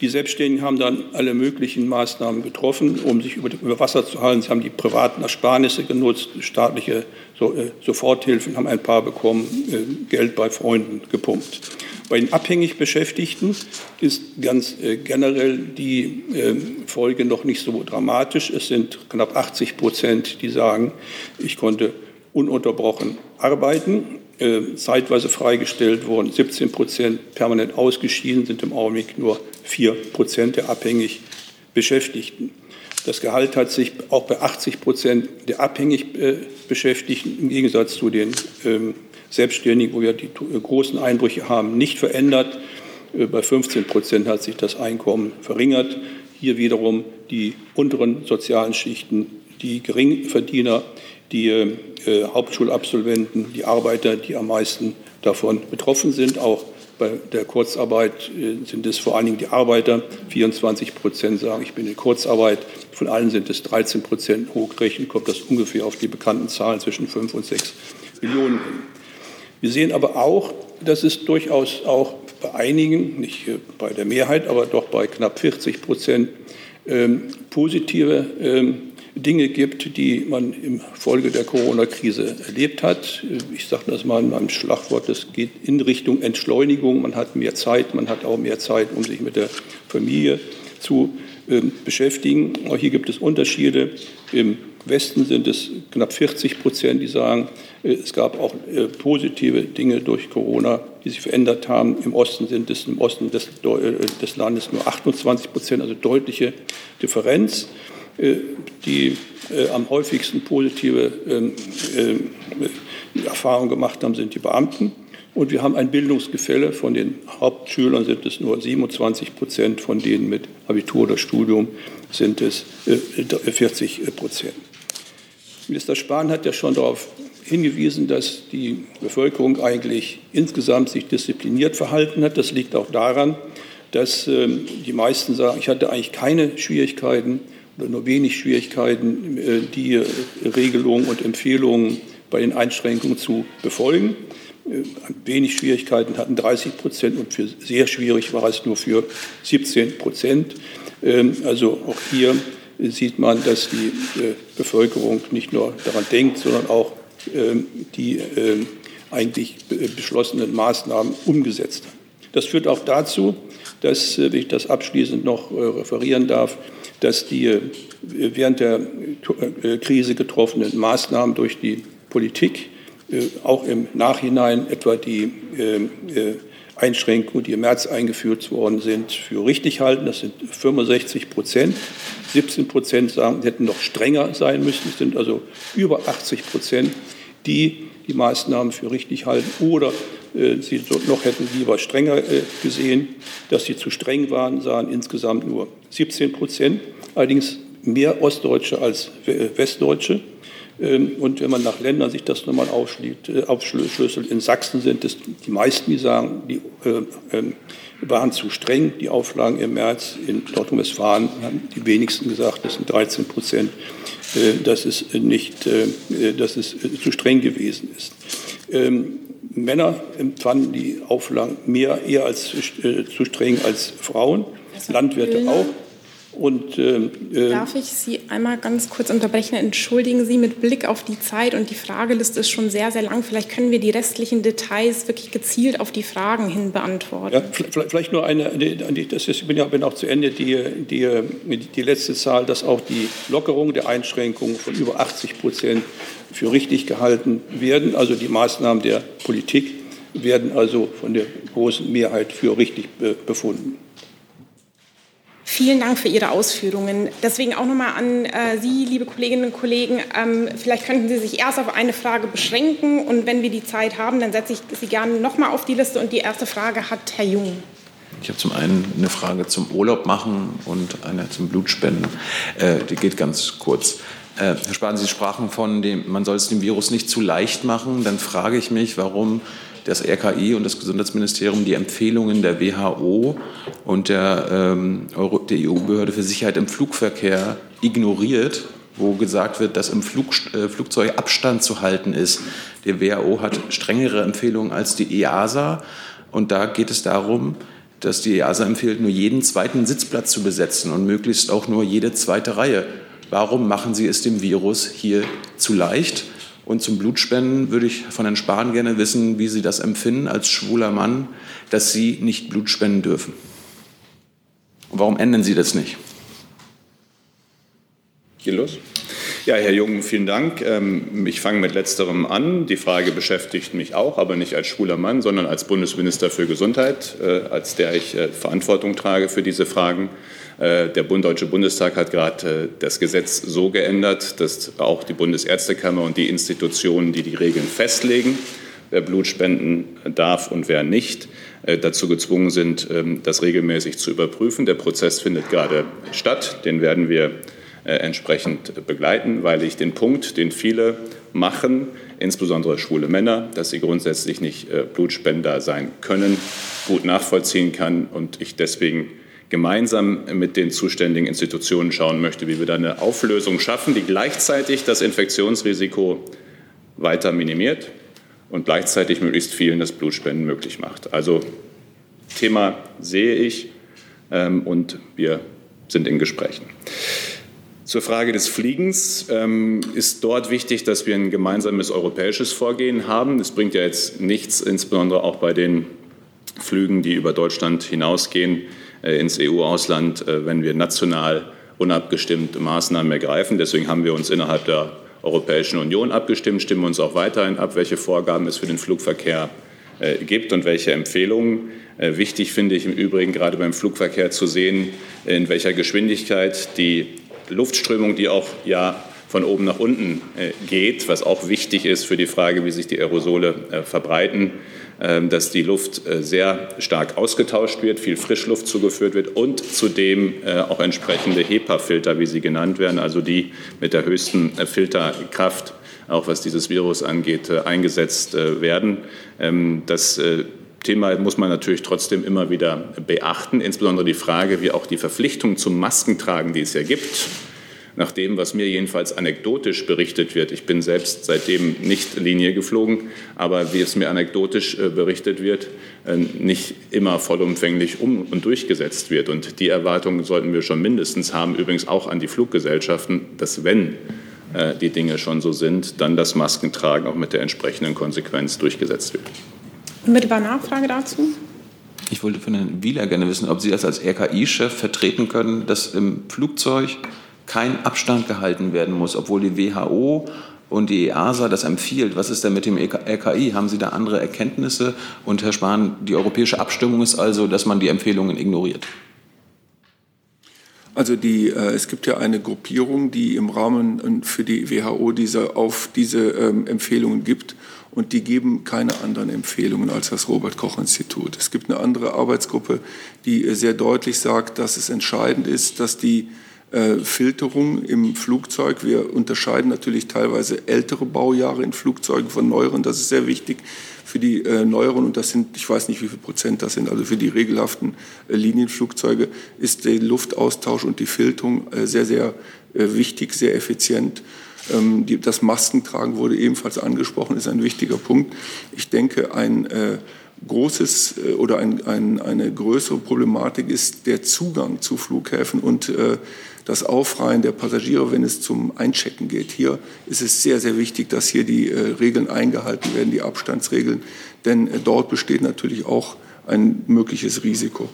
Die Selbstständigen haben dann alle möglichen Maßnahmen getroffen, um sich über, Wasser zu halten. Sie haben die privaten Ersparnisse genutzt, staatliche so, äh, Soforthilfen haben ein paar bekommen, äh, Geld bei Freunden gepumpt. Bei den abhängig Beschäftigten ist ganz äh, generell die äh, Folge noch nicht so dramatisch. Es sind knapp 80 Prozent, die sagen, ich konnte ununterbrochen arbeiten äh, zeitweise freigestellt worden, 17 Prozent permanent ausgeschieden, sind im Augenblick nur 4 Prozent der abhängig Beschäftigten. Das Gehalt hat sich auch bei 80 Prozent der abhängig äh, Beschäftigten im Gegensatz zu den ähm, Selbstständigen, wo wir die äh, großen Einbrüche haben, nicht verändert. Äh, bei 15 Prozent hat sich das Einkommen verringert. Hier wiederum die unteren sozialen Schichten, die Geringverdiener, die äh, Hauptschulabsolventen, die Arbeiter, die am meisten davon betroffen sind. Auch bei der Kurzarbeit sind es vor allen Dingen die Arbeiter. 24 Prozent sagen, ich bin in Kurzarbeit. Von allen sind es 13 Prozent. Hochrechnen kommt das ungefähr auf die bekannten Zahlen zwischen 5 und 6 Millionen Wir sehen aber auch, dass es durchaus auch bei einigen, nicht bei der Mehrheit, aber doch bei knapp 40 Prozent ähm, positive ähm, Dinge gibt, die man im Folge der Corona-Krise erlebt hat. Ich sage das mal in einem Schlagwort, das geht in Richtung Entschleunigung. Man hat mehr Zeit, man hat auch mehr Zeit, um sich mit der Familie zu äh, beschäftigen. Auch hier gibt es Unterschiede. Im Westen sind es knapp 40 Prozent, die sagen, äh, es gab auch äh, positive Dinge durch Corona, die sich verändert haben. Im Osten sind es im Osten des, äh, des Landes nur 28 Prozent, also deutliche Differenz. Äh, die am häufigsten positive ähm, äh, Erfahrungen gemacht haben, sind die Beamten. Und wir haben ein Bildungsgefälle. Von den Hauptschülern sind es nur 27 Prozent, von denen mit Abitur oder Studium sind es 40 Prozent. Minister Spahn hat ja schon darauf hingewiesen, dass die Bevölkerung eigentlich insgesamt sich diszipliniert verhalten hat. Das liegt auch daran, dass ähm, die meisten sagen, ich hatte eigentlich keine Schwierigkeiten oder nur wenig Schwierigkeiten, äh, die Regelungen und Empfehlungen bei den Einschränkungen zu befolgen. Äh, wenig Schwierigkeiten hatten 30 Prozent und für sehr schwierig war es nur für 17 Prozent. Ähm, also auch hier sieht man, dass die äh, Bevölkerung nicht nur daran denkt, sondern auch die ähm, eigentlich beschlossenen Maßnahmen umgesetzt hat. Das führt auch dazu, dass, äh, wenn ich das abschließend noch referieren darf, dass die während der Krise getroffenen Maßnahmen durch die Politik auch im Nachhinein etwa die Einschränkungen, die im März eingeführt worden sind, für richtig halten. Das sind 65 Prozent. 17 Prozent sagen, hätten noch strenger sein müssen. Es sind also über 80 Prozent, die die Maßnahmen für richtig halten oder äh, sie noch hätten lieber strenger äh, gesehen. Dass sie zu streng waren, sahen insgesamt nur 17 Prozent. Allerdings mehr Ostdeutsche als Westdeutsche. Ähm, und wenn man nach Ländern sich das nochmal äh, aufschlüsselt, in Sachsen sind es die meisten, die sagen, die äh, ähm, waren zu streng, die Auflagen im März. In Nordrhein-Westfalen haben die wenigsten gesagt, das sind 13 Prozent, äh, dass es nicht, dass es zu streng gewesen ist. Ähm, Männer empfanden die Auflagen mehr eher als zu streng als Frauen, Landwirte auch. Und, äh, äh, Darf ich Sie einmal ganz kurz unterbrechen? Entschuldigen Sie mit Blick auf die Zeit und die Frageliste ist schon sehr, sehr lang. Vielleicht können wir die restlichen Details wirklich gezielt auf die Fragen hin beantworten. Ja, vielleicht nur eine, das ist, ich bin ja bin auch zu Ende, die, die, die letzte Zahl, dass auch die Lockerung der Einschränkungen von über 80 Prozent für richtig gehalten werden. Also die Maßnahmen der Politik werden also von der großen Mehrheit für richtig befunden. Vielen Dank für Ihre Ausführungen. Deswegen auch nochmal an äh, Sie, liebe Kolleginnen und Kollegen. Ähm, vielleicht könnten Sie sich erst auf eine Frage beschränken und wenn wir die Zeit haben, dann setze ich Sie gerne nochmal auf die Liste. Und die erste Frage hat Herr Jung. Ich habe zum einen eine Frage zum Urlaub machen und eine zum Blutspenden. Äh, die geht ganz kurz. Äh, Herr Spahn, Sie sprachen von dem, man soll es dem Virus nicht zu leicht machen. Dann frage ich mich, warum das RKI und das Gesundheitsministerium die Empfehlungen der WHO und der, ähm, der EU-Behörde für Sicherheit im Flugverkehr ignoriert, wo gesagt wird, dass im Flug, äh, Flugzeug Abstand zu halten ist. Die WHO hat strengere Empfehlungen als die EASA und da geht es darum, dass die EASA empfiehlt, nur jeden zweiten Sitzplatz zu besetzen und möglichst auch nur jede zweite Reihe. Warum machen Sie es dem Virus hier zu leicht? Und zum Blutspenden würde ich von Herrn Spahn gerne wissen, wie Sie das empfinden als schwuler Mann, dass Sie nicht Blut spenden dürfen. Und warum ändern Sie das nicht? Geht los? Ja, Herr Jung, vielen Dank. Ähm, ich fange mit letzterem an. Die Frage beschäftigt mich auch, aber nicht als schwuler Mann, sondern als Bundesminister für Gesundheit, äh, als der ich äh, Verantwortung trage für diese Fragen. Äh, der Deutsche Bundestag hat gerade das Gesetz so geändert, dass auch die Bundesärztekammer und die Institutionen, die die Regeln festlegen, wer Blut spenden darf und wer nicht, dazu gezwungen sind, ähm, das regelmäßig zu überprüfen. Der Prozess findet gerade statt. Den werden wir äh, entsprechend begleiten, weil ich den Punkt, den viele machen, insbesondere schwule Männer, dass sie grundsätzlich nicht äh, Blutspender sein können, gut nachvollziehen kann und ich deswegen gemeinsam mit den zuständigen Institutionen schauen möchte, wie wir da eine Auflösung schaffen, die gleichzeitig das Infektionsrisiko weiter minimiert und gleichzeitig möglichst vielen das Blutspenden möglich macht. Also Thema sehe ich ähm, und wir sind in Gesprächen. Zur Frage des Fliegens ähm, ist dort wichtig, dass wir ein gemeinsames europäisches Vorgehen haben. Es bringt ja jetzt nichts, insbesondere auch bei den Flügen, die über Deutschland hinausgehen, ins EU-Ausland, äh, wenn wir national unabgestimmt Maßnahmen ergreifen. Deswegen haben wir uns innerhalb der Europäischen Union abgestimmt, stimmen uns auch weiterhin ab, welche Vorgaben es für den Flugverkehr äh, gibt und welche Empfehlungen. Äh, wichtig finde ich im Übrigen gerade beim Flugverkehr zu sehen, in welcher Geschwindigkeit die Luftströmung, die auch ja von oben nach unten äh, geht, was auch wichtig ist für die Frage, wie sich die Aerosole äh, verbreiten, dass die Luft äh, sehr stark ausgetauscht wird, viel Frischluft zugeführt wird und zudem auch entsprechende HEPA-Filter, wie sie genannt werden, also die mit der höchsten Filterkraft auch was dieses Virus angeht, eingesetzt werden. Ähm, das Thema muss man natürlich trotzdem immer wieder beachten, insbesondere die Frage, wie auch die Verpflichtung zum Maskentragen, die es ja gibt, nach dem, was mir jedenfalls anekdotisch berichtet wird. Ich bin selbst seitdem nicht Linie geflogen, aber wie es mir anekdotisch äh, berichtet wird, äh, nicht immer vollumfänglich um und durchgesetzt wird. Und die Erwartungen sollten wir schon mindestens haben, übrigens auch an die Fluggesellschaften, dass wenn äh, die Dinge schon so sind, dann das Maskentragen auch mit der entsprechenden Konsequenz durchgesetzt wird. Unmittelbar Nachfrage dazu? Ich wollte von Herrn Wieler gerne wissen, ob Sie das als RKI-Chef vertreten können, dass im Flugzeug kein Abstand gehalten werden muss, obwohl die WHO und die EASA das empfiehlt. Was ist denn mit dem RKI? Haben Sie da andere Erkenntnisse? Und Herr Spahn, die europäische Abstimmung ist also, dass man die Empfehlungen ignoriert. Also die, äh, es gibt ja eine Gruppierung, die im Rahmen äh, für die WHO diese, auf diese ähm, Empfehlungen gibt und die geben keine anderen Empfehlungen als das Robert Koch Institut. Es gibt eine andere Arbeitsgruppe, die äh, sehr deutlich sagt, dass es entscheidend ist, dass die äh, Filterung im Flugzeug. Wir unterscheiden natürlich teilweise ältere Baujahre in Flugzeugen von neueren. Das ist sehr wichtig für die äh, neueren und das sind, ich weiß nicht, wie viel Prozent das sind, also für die regelhaften äh, Linienflugzeuge ist der Luftaustausch und die Filterung äh, sehr, sehr äh, wichtig, sehr effizient. Ähm, die, das Maskentragen wurde ebenfalls angesprochen, ist ein wichtiger Punkt. Ich denke, ein großes äh, oder ein, ein, eine größere Problematik ist der Zugang zu Flughäfen und äh, das Aufreihen der Passagiere, wenn es zum Einchecken geht. Hier ist es sehr, sehr wichtig, dass hier die äh, Regeln eingehalten werden, die Abstandsregeln, denn äh, dort besteht natürlich auch ein mögliches Risiko.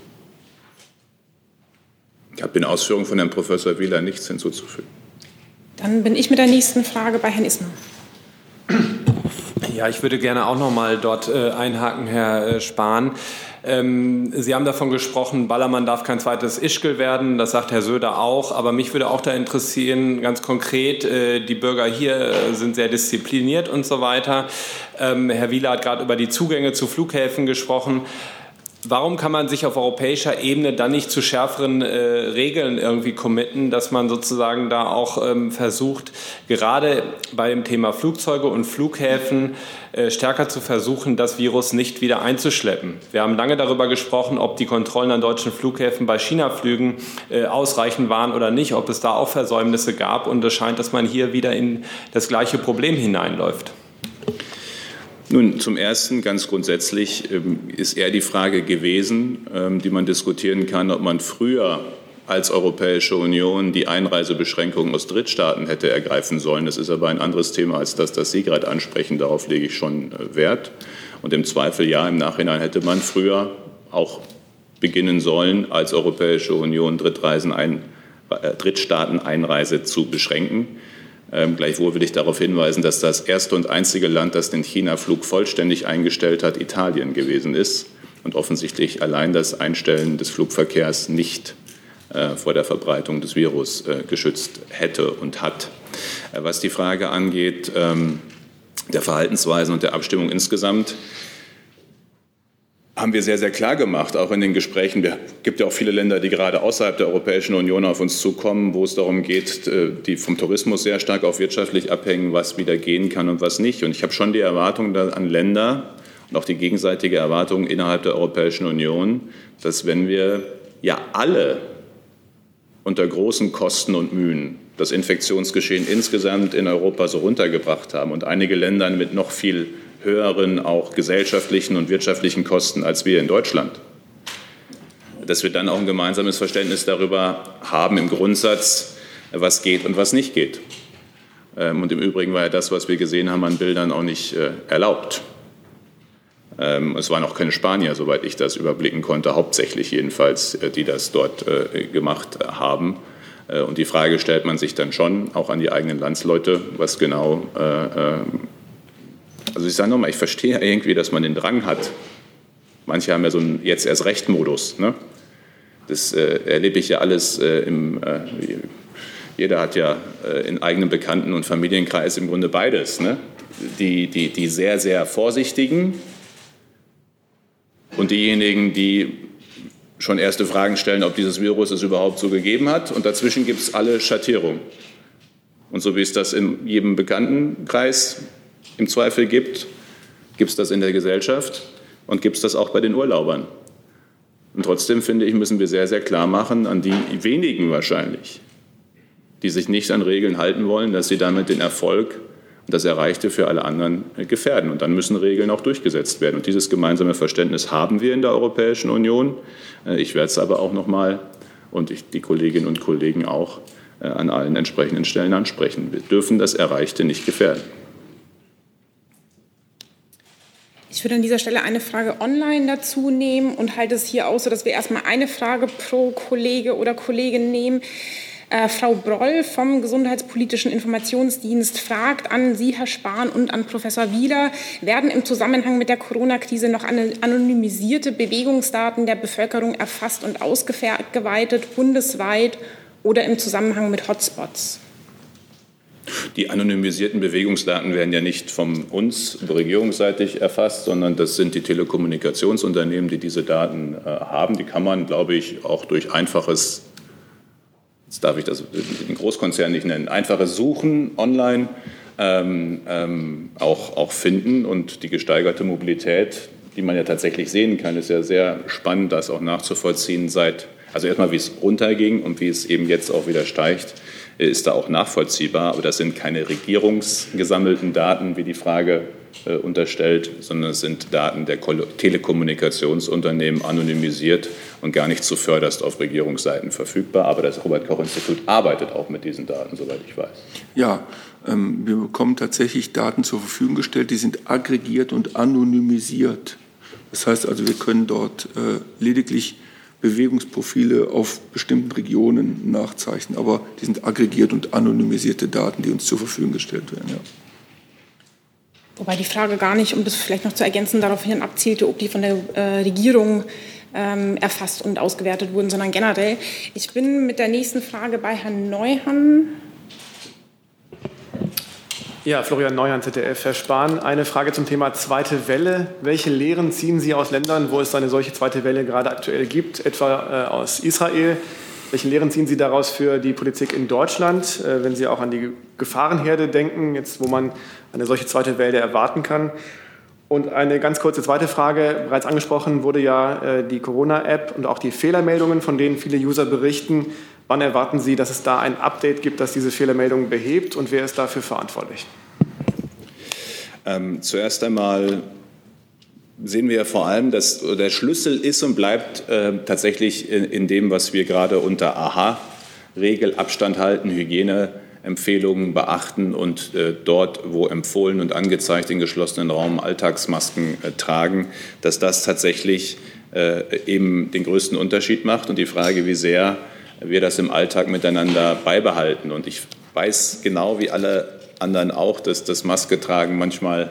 Ich habe in Ausführungen von Herrn Professor Wieler nichts hinzuzufügen. Dann bin ich mit der nächsten Frage bei Herrn Ismer. Ja, ich würde gerne auch noch mal dort äh, einhaken, Herr äh, Spahn. Ähm, Sie haben davon gesprochen, Ballermann darf kein zweites Ischgl werden, das sagt Herr Söder auch. Aber mich würde auch da interessieren, ganz konkret, äh, die Bürger hier äh, sind sehr diszipliniert und so weiter. Ähm, Herr Wieler hat gerade über die Zugänge zu Flughäfen gesprochen. Warum kann man sich auf europäischer Ebene dann nicht zu schärferen äh, Regeln irgendwie committen, dass man sozusagen da auch ähm, versucht, gerade bei dem Thema Flugzeuge und Flughäfen äh, stärker zu versuchen, das Virus nicht wieder einzuschleppen? Wir haben lange darüber gesprochen, ob die Kontrollen an deutschen Flughäfen bei China-Flügen äh, ausreichend waren oder nicht, ob es da auch Versäumnisse gab. Und es scheint, dass man hier wieder in das gleiche Problem hineinläuft. Nun, zum Ersten ganz grundsätzlich ähm, ist eher die Frage gewesen, ähm, die man diskutieren kann, ob man früher als Europäische Union die Einreisebeschränkungen aus Drittstaaten hätte ergreifen sollen. Das ist aber ein anderes Thema als das, das Sie gerade ansprechen. Darauf lege ich schon äh, Wert. Und im Zweifel ja, im Nachhinein hätte man früher auch beginnen sollen, als Europäische Union Drittreisen ein, äh, Drittstaaten-Einreise zu beschränken. Ähm, gleichwohl will ich darauf hinweisen, dass das erste und einzige Land, das den China-Flug vollständig eingestellt hat, Italien gewesen ist und offensichtlich allein das Einstellen des Flugverkehrs nicht äh, vor der Verbreitung des Virus äh, geschützt hätte und hat. Äh, was die Frage angeht, ähm, der Verhaltensweisen und der Abstimmung insgesamt, haben wir sehr, sehr klar gemacht, auch in den Gesprächen. Es gibt ja auch viele Länder, die gerade außerhalb der Europäischen Union auf uns zukommen, wo es darum geht, äh, die vom Tourismus sehr stark auch wirtschaftlich abhängen, was wieder gehen kann und was nicht. Und ich habe schon die Erwartung an Länder und auch die gegenseitige Erwartung innerhalb der Europäischen Union, dass wenn wir ja alle unter großen Kosten und Mühen das Infektionsgeschehen insgesamt in Europa so runtergebracht haben und einige Länder mit noch viel höheren auch gesellschaftlichen und wirtschaftlichen Kosten als wir in Deutschland. Dass wir dann auch ein gemeinsames Verständnis darüber haben im Grundsatz, was geht und was nicht geht. Ähm, und im Übrigen war ja das, was wir gesehen haben an Bildern, auch nicht äh, erlaubt. Ähm, es waren auch keine Spanier, soweit ich das überblicken konnte, hauptsächlich jedenfalls, äh, die das dort äh, gemacht haben. Und die Frage stellt man sich dann schon, auch an die eigenen Landsleute, was genau also ich sage nochmal, ich verstehe irgendwie, dass man den Drang hat. Manche haben ja so einen jetzt erst Recht-Modus. Ne? Das äh, erlebe ich ja alles äh, im. Äh, jeder hat ja äh, in eigenem Bekannten- und Familienkreis im Grunde beides. Ne? Die, die, die sehr, sehr Vorsichtigen und diejenigen, die schon erste Fragen stellen, ob dieses Virus es überhaupt so gegeben hat. Und dazwischen gibt es alle Schattierungen. Und so wie es das in jedem Bekanntenkreis im Zweifel gibt, gibt es das in der Gesellschaft und gibt es das auch bei den Urlaubern. Und trotzdem finde ich, müssen wir sehr, sehr klar machen, an die wenigen wahrscheinlich, die sich nicht an Regeln halten wollen, dass sie damit den Erfolg und das Erreichte für alle anderen gefährden. Und dann müssen Regeln auch durchgesetzt werden. Und dieses gemeinsame Verständnis haben wir in der Europäischen Union. Äh, ich werde es aber auch noch mal und ich, die Kolleginnen und Kollegen auch äh, an allen entsprechenden Stellen ansprechen. Wir dürfen das Erreichte nicht gefährden. Ich würde an dieser Stelle eine Frage online dazu nehmen und halte es hier aus, dass wir erstmal eine Frage pro Kollege oder Kollegin nehmen. Äh, Frau Broll vom Gesundheitspolitischen Informationsdienst fragt an Sie, Herr Spahn, und an Professor Wieler, werden im Zusammenhang mit der Corona-Krise noch anonymisierte Bewegungsdaten der Bevölkerung erfasst und ausgeweitet, bundesweit oder im Zusammenhang mit Hotspots? Die anonymisierten Bewegungsdaten werden ja nicht von uns regierungsseitig erfasst, sondern das sind die Telekommunikationsunternehmen, die diese Daten äh, haben. Die kann man, glaube ich, auch durch einfaches, jetzt darf ich das den Großkonzern nicht nennen, einfaches Suchen online ähm, ähm, auch, auch finden. Und die gesteigerte Mobilität, die man ja tatsächlich sehen kann, ist ja sehr spannend, das auch nachzuvollziehen seit, also erstmal, wie es runterging und wie es eben jetzt auch wieder steigt ist da auch nachvollziehbar. Aber das sind keine regierungsgesammelten Daten, wie die Frage äh, unterstellt, sondern es sind Daten der Telekommunikationsunternehmen anonymisiert und gar nicht zuvörderst auf Regierungsseiten verfügbar. Aber das Robert-Koch-Institut arbeitet auch mit diesen Daten, soweit ich weiß. Ja, ähm, wir bekommen tatsächlich Daten zur Verfügung gestellt, die sind aggregiert und anonymisiert. Das heißt also, wir können dort äh, lediglich Bewegungsprofile auf bestimmten Regionen nachzeichnen. Aber die sind aggregiert und anonymisierte Daten, die uns zur Verfügung gestellt werden. Ja. Wobei die Frage gar nicht, um das vielleicht noch zu ergänzen, daraufhin abzielte, ob die von der äh, Regierung ähm, erfasst und ausgewertet wurden, sondern generell. Ich bin mit der nächsten Frage bei Herrn Neuhann. Ja, Florian Neuhan, ZDF. Herr Spahn, eine Frage zum Thema zweite Welle. Welche Lehren ziehen Sie aus Ländern, wo es eine solche zweite Welle gerade aktuell gibt, etwa äh, aus Israel? Welche Lehren ziehen Sie daraus für die Politik in Deutschland, äh, wenn Sie auch an die Gefahrenherde denken, jetzt wo man eine solche zweite Welle erwarten kann? Und eine ganz kurze zweite Frage. Bereits angesprochen wurde ja äh, die Corona-App und auch die Fehlermeldungen, von denen viele User berichten. Wann erwarten Sie, dass es da ein Update gibt, das diese Fehlermeldungen behebt und wer ist dafür verantwortlich? Ähm, zuerst einmal sehen wir vor allem, dass der Schlüssel ist und bleibt äh, tatsächlich in, in, dem, was wir gerade unter AHA-Regel Abstand halten, Hygieneempfehlungen beachten und äh, dort, wo empfohlen und angezeigt in geschlossenen Raum Alltagsmasken äh, tragen, dass das tatsächlich äh, eben den größten Unterschied macht. Und die Frage, wie sehr wir das im Alltag miteinander beibehalten. Und ich weiß genau wie alle anderen auch, dass das Maske tragen manchmal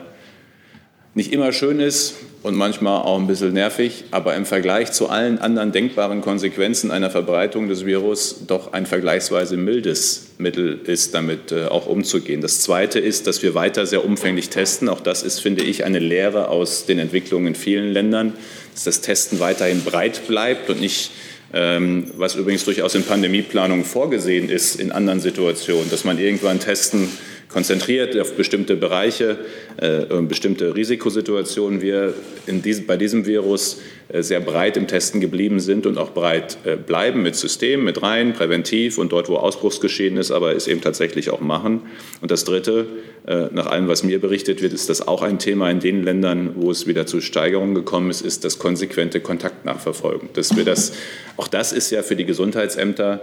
nicht immer schön ist und manchmal auch ein bisschen nervig, aber im Vergleich zu allen anderen denkbaren Konsequenzen einer Verbreitung des Virus doch ein vergleichsweise mildes Mittel ist, damit äh, auch umzugehen. Das Zweite ist, dass wir weiter sehr umfänglich testen. Auch das ist, finde ich, eine Lehre aus den Entwicklungen in vielen Ländern, dass das Testen weiterhin breit bleibt und nicht was übrigens durchaus in Pandemieplanungen vorgesehen ist in anderen Situationen, dass man irgendwann testen konzentriert auf bestimmte Bereiche, äh, bestimmte Risikosituationen. Wir diesem, bei diesem Virus äh, sehr breit im Testen geblieben sind und auch breit äh, bleiben mit Systemen, mit rein, präventiv und dort, wo Ausbruchsgeschehen ist, aber es eben tatsächlich auch machen. Und das Dritte, äh, nach allem, was mir berichtet wird, ist das auch ein Thema in den Ländern, wo es wieder zu Steigerungen gekommen ist, ist das konsequente Kontaktnachverfolgen. Dass wir das, auch das ist ja für die Gesundheitsämter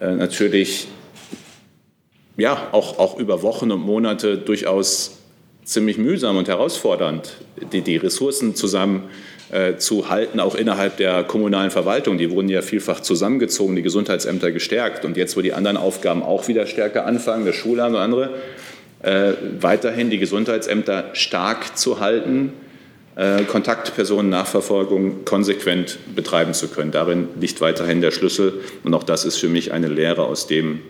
äh, natürlich ja, auch, auch über Wochen und Monate durchaus ziemlich mühsam und herausfordernd, die, die Ressourcen zusammen äh, zu halten, auch innerhalb der kommunalen Verwaltung. Die wurden ja vielfach zusammengezogen, die Gesundheitsämter gestärkt. Und jetzt, wo die anderen Aufgaben auch wieder stärker anfangen, das Schulamt und andere, äh, weiterhin die Gesundheitsämter stark zu halten, äh, Kontaktpersonennachverfolgung konsequent betreiben zu können. Darin liegt weiterhin der Schlüssel. Und auch das ist für mich eine Lehre aus dem,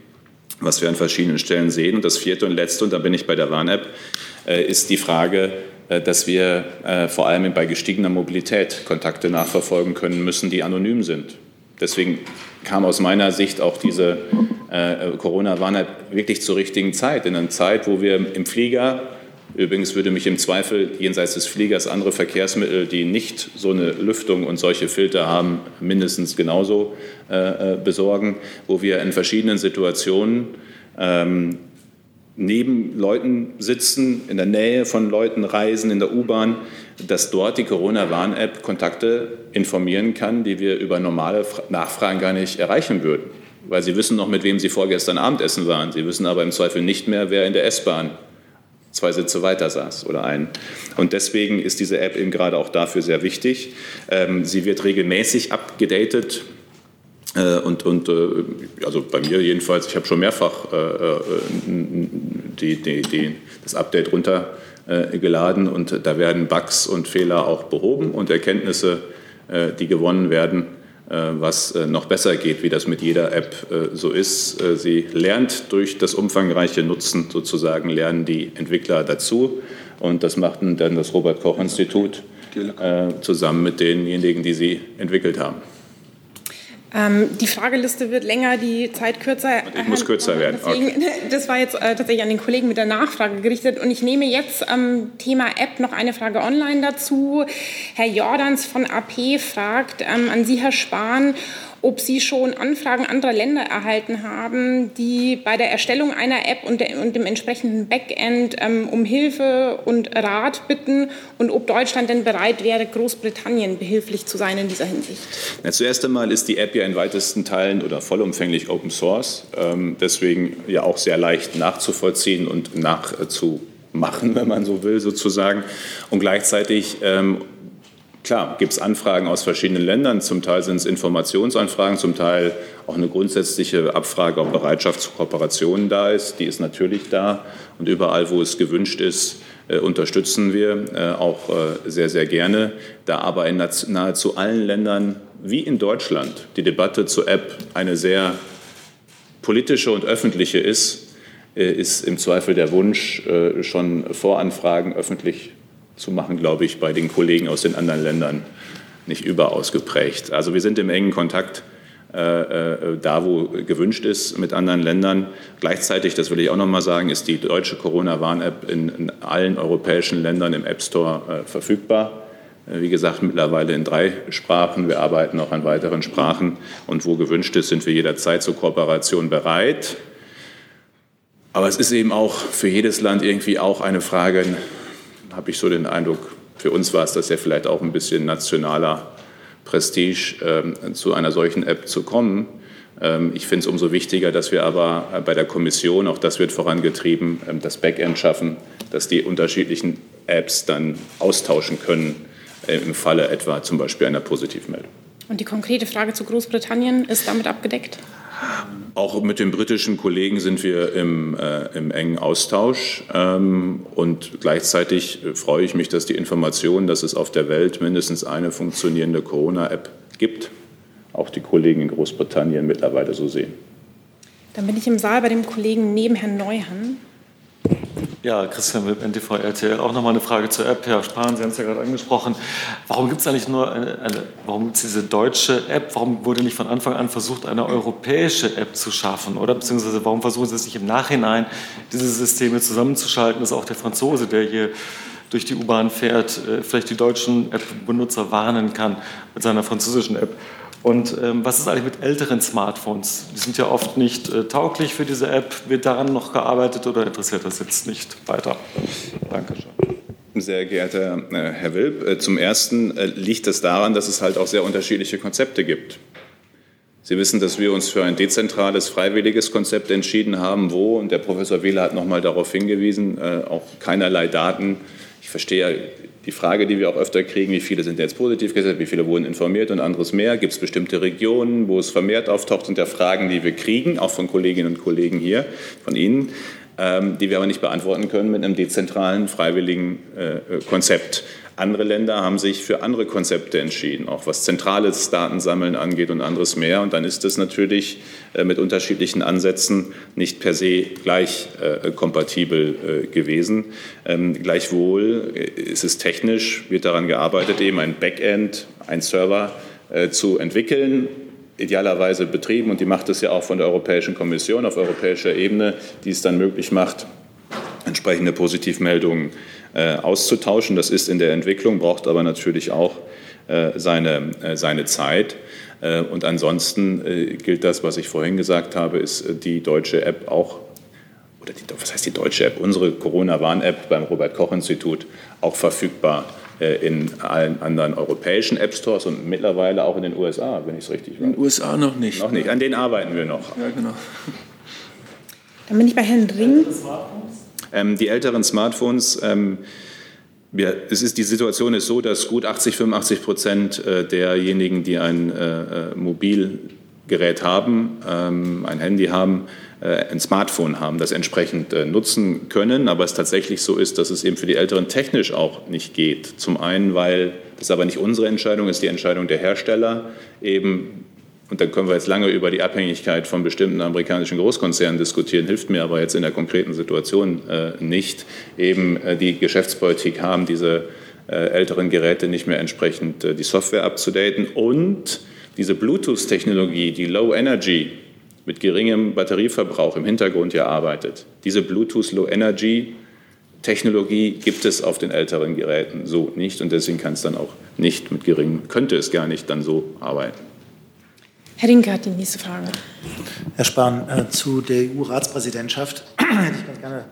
was wir an verschiedenen Stellen sehen. Und das vierte und letzte, und da bin ich bei der Warn-App, äh, ist die Frage, äh, dass wir äh, vor allem bei gestiegener Mobilität Kontakte nachverfolgen können müssen, die anonym sind. deswegen kam aus meiner Sicht auch diese Corona-Warn-App wirklich zur richtigen Zeit, in einer Zeit, wo wir im Flieger Übrigens würde mich im Zweifel jenseits des Fliegers andere Verkehrsmittel, die nicht so eine Lüftung und solche Filter haben, mindestens genauso äh, äh besorgen, wo wir in verschiedenen Situationen ähm, neben Leuten sitzen, in der Nähe von Leuten reisen, in der U-Bahn, dass dort die Corona-Warn-App Kontakte informieren kann, die wir über normale Nachfragen gar nicht erreichen würden. Weil sie wissen noch, mit wem sie vorgestern Abendessen waren. Sie wissen aber im Zweifel nicht mehr, wer in der S-Bahn zwei Sitze weiter saß oder ein. Und deswegen ist diese App eben gerade auch dafür sehr wichtig. Ähm, sie wird regelmäßig abgedatet. Äh, und, und äh, also bei mir jedenfalls, ich habe schon mehrfach äh, die, die, die, das Update runtergeladen und da werden Bugs und Fehler auch behoben und Erkenntnisse, die gewonnen werden, was äh, noch besser geht, wie das mit jeder App äh, so ist. Sie lernt durch das umfangreiche Nutzen sozusagen, lernen die Entwickler dazu. Und das macht dann das Robert-Koch-Institut zusammen mit denjenigen, die sie entwickelt haben. Ähm, die Frageliste wird länger, die Zeit kürzer. Ich muss kürzer werden. Deswegen, okay. Das war jetzt äh, tatsächlich an den Kollegen mit der Nachfrage gerichtet. Und ich nehme jetzt am ähm, Thema App noch eine Frage online dazu. Herr Jordans von AP fragt ähm, an Sie, Herr Spahn, ob Sie schon Anfragen anderer Länder erhalten haben, die bei der Erstellung einer App und, der, und dem entsprechenden Backend ähm, um Hilfe und Rat bitten und ob Deutschland denn bereit wäre, Großbritannien behilflich zu sein in dieser Hinsicht. Na, zuerst einmal ist die App ja in weitesten Teilen oder vollumfänglich Open Source, ähm, deswegen ja auch sehr leicht nachzuvollziehen und nachzumachen, wenn man so will, sozusagen. Und gleichzeitig ähm, Klar, gibt es Anfragen aus verschiedenen Ländern, zum Teil sind es Informationsanfragen, zum Teil auch eine grundsätzliche Abfrage, ob Bereitschaft zur Kooperation da ist. Die ist natürlich da und überall, wo es gewünscht ist, äh, unterstützen wir äh, auch äh, sehr, sehr gerne. Da aber in nahezu allen Ländern wie in Deutschland die Debatte zur App eine sehr politische und öffentliche ist, ist im Zweifel der Wunsch, schon Voranfragen öffentlich zu machen, glaube ich, bei den Kollegen aus den anderen Ländern nicht überaus geprägt. Also wir sind im engen Kontakt äh, äh, da, wo gewünscht ist mit anderen Ländern. Gleichzeitig, das will ich auch noch mal sagen, ist die deutsche Corona-Warn-App in, in, allen europäischen Ländern im App Store äh, verfügbar. Äh, wie gesagt, mittlerweile in drei Sprachen. Wir arbeiten auch an weiteren Sprachen. Und wo gewünscht ist, sind wir jederzeit zur Kooperation bereit. Aber es ist eben auch für jedes Land irgendwie auch eine Frage habe ich so den Eindruck, für uns war es das ja vielleicht auch ein bisschen nationaler Prestige, ähm, zu einer solchen App zu kommen. Ähm, ich finde es umso wichtiger, dass wir aber bei der Kommission, auch das wird vorangetrieben, ähm, das Backend schaffen, dass die unterschiedlichen Apps dann austauschen können, äh, im Falle etwa zum Beispiel einer Positivmeldung. Und die konkrete Frage zu Großbritannien ist damit abgedeckt? Auch mit den britischen Kollegen sind wir im, äh, im engen Austausch. Ähm, und gleichzeitig freue ich mich, dass die Information, dass es auf der Welt mindestens eine funktionierende Corona-App gibt, auch die Kollegen in Großbritannien mittlerweile so sehen. Dann bin ich im Saal bei dem Kollegen neben Herrn Neuhan. Ja, Christian Wipp, NTV RTL. Auch nochmal eine Frage zur App. Herr Spahn, Sie haben es ja gerade angesprochen. Warum gibt es eigentlich nur eine, eine warum gibt es diese deutsche App? Warum wurde nicht von Anfang an versucht, eine europäische App zu schaffen? Oder beziehungsweise warum versuchen Sie es nicht im Nachhinein, diese Systeme zusammenzuschalten, dass auch der Franzose, der hier durch die U-Bahn fährt, äh, vielleicht die deutschen App-Benutzer warnen kann mit seiner französischen App? Und ähm, was ist eigentlich mit älteren Smartphones? Die sind ja oft nicht äh, tauglich für diese App. Wird daran noch gearbeitet oder interessiert das jetzt nicht weiter? Dankeschön. Sehr geehrter äh, Herr Wilb, äh, zum Ersten äh, liegt es daran, dass es halt auch sehr unterschiedliche Konzepte gibt. Sie wissen, dass wir uns für ein dezentrales, freiwilliges Konzept entschieden haben, wo, und der Professor Wähler hat noch mal darauf hingewiesen, äh, auch keinerlei Daten. Ich verstehe die Frage, die wir auch öfter kriegen, wie viele sind jetzt positiv gesetzt, wie viele wurden informiert und anderes mehr. Gibt es bestimmte Regionen, wo es vermehrt auftaucht, sind ja Fragen, die wir kriegen, auch von Kolleginnen und Kollegen hier, von Ihnen, ähm, die wir aber nicht beantworten können mit einem dezentralen, freiwilligen äh, Konzept. Andere Länder haben sich für andere Konzepte entschieden, auch was zentrales Datensammeln angeht und anderes mehr. Und dann ist es natürlich äh, mit unterschiedlichen Ansätzen nicht per se gleich äh, kompatibel äh, gewesen. Ähm, gleichwohl ist es technisch, wird daran gearbeitet, eben ein Backend, ein Server zu entwickeln, idealerweise betrieben und die macht es ja auch von der Europäischen Kommission auf europäischer Ebene, die es dann möglich macht, entsprechende Positivmeldungen äh, auszutauschen. Das ist in der Entwicklung, braucht aber natürlich auch äh, seine, äh, seine Zeit. Und ansonsten gilt das, was ich vorhin gesagt habe, ist die deutsche App auch oder die, was heißt die deutsche App, unsere Corona-Warn-App beim Robert-Koch-Institut auch verfügbar in allen anderen europäischen App Stores und mittlerweile auch in den USA, wenn ich es richtig weiß. In den USA noch nicht. Noch nicht, an denen arbeiten wir noch. Ja, genau. Dann bin ich bei Herrn Ring. Ähm, die älteren Smartphones, ähm, ja, es ist, die Situation ist so, dass gut 80, 85 Prozent äh, derjenigen, die ein äh, äh, Mobilgerät haben, ähm, ein Handy haben, äh, ein Smartphone haben, das entsprechend nutzen können. Aber es tatsächlich so ist, dass es eben für die Älteren technisch auch nicht geht. Zum einen, weil das aber nicht unsere Entscheidung ist, die Entscheidung der Hersteller, eben und dann können wir jetzt lange über die Abhängigkeit von bestimmten amerikanischen Großkonzernen diskutieren, hilft mir aber jetzt in der konkreten Situation äh, nicht, eben äh, die Geschäftspolitik haben, diese äh, älteren Geräte nicht mehr entsprechend äh, die Software abzudaten und diese Bluetooth-Technologie, die Low Energy mit geringem Batterieverbrauch im Hintergrund ja arbeitet. Diese Bluetooth Low Energy Technologie gibt es auf den älteren Geräten so nicht und deswegen kann es dann auch nicht mit geringem, könnte es gar nicht dann so arbeiten. Herr Rinke hat die nächste Frage. Herr Spahn, äh, zu der EU-Ratspräsidentschaft hätte ich ganz gerne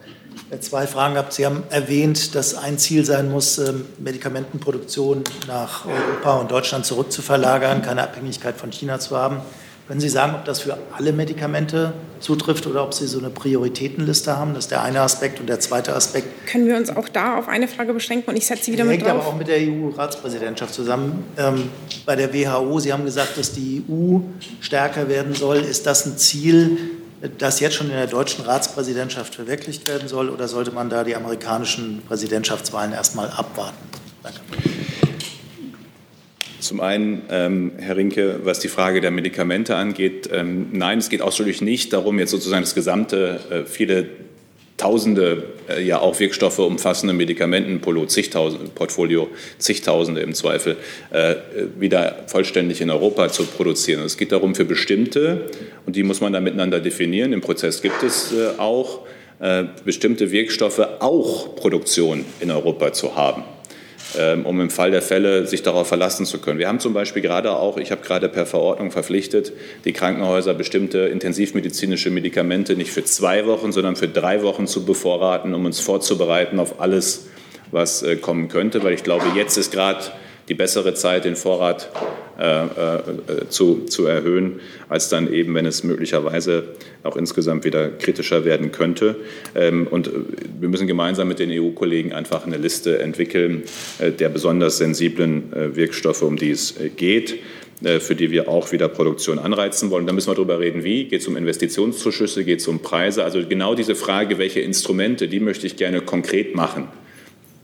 äh, zwei Fragen gehabt. Sie haben erwähnt, dass ein Ziel sein muss, äh, Medikamentenproduktion nach Europa und Deutschland zurückzuverlagern, keine Abhängigkeit von China zu haben. Können Sie sagen, ob das für alle Medikamente zutrifft oder ob Sie so eine Prioritätenliste haben? Das ist der eine Aspekt. Und der zweite Aspekt. Können wir uns auch da auf eine Frage beschränken und ich setze sie wieder hängt mit drauf? aber auch mit der EU-Ratspräsidentschaft zusammen. Ähm, bei der WHO, Sie haben gesagt, dass die EU stärker werden soll. Ist das ein Ziel, das jetzt schon in der deutschen Ratspräsidentschaft verwirklicht werden soll? Oder sollte man da die amerikanischen Präsidentschaftswahlen erstmal abwarten? Danke. Zum einen, ähm, Herr Rinke, was die Frage der Medikamente angeht, ähm, nein, es geht ausdrücklich nicht darum, jetzt sozusagen das gesamte, äh, viele Tausende, äh, ja auch Wirkstoffe umfassende Medikamentenportfolio, zigtausende, Portfolio, zigtausende im Zweifel, äh, wieder vollständig in Europa zu produzieren. Es geht darum, für bestimmte, und die muss man dann miteinander definieren, im Prozess gibt es äh, auch, äh, bestimmte Wirkstoffe auch Produktion in Europa zu haben. Ähm, um im Fall der Fälle sich darauf verlassen zu können. Wir haben zum Beispiel gerade auch, ich habe gerade per Verordnung verpflichtet, die Krankenhäuser bestimmte intensivmedizinische Medikamente nicht für zwei Wochen, sondern für drei Wochen zu bevorraten, um uns vorzubereiten auf alles, was äh, kommen könnte, weil ich glaube, jetzt ist gerade die bessere Zeit, den Vorrat äh, äh, zu, zu erhöhen, als dann eben, wenn es möglicherweise auch insgesamt wieder kritischer werden könnte. Ähm, und wir müssen gemeinsam mit den EU-Kollegen einfach eine Liste entwickeln äh, der besonders sensiblen äh, Wirkstoffe, um die es äh, geht äh, für die wir auch wieder Produktion anreizen wollen. Da müssen wir darüber reden, wie. Geht es um Investitionszuschüsse, geht es um Preise? Also genau diese Frage, welche Instrumente, die möchte ich gerne konkret machen.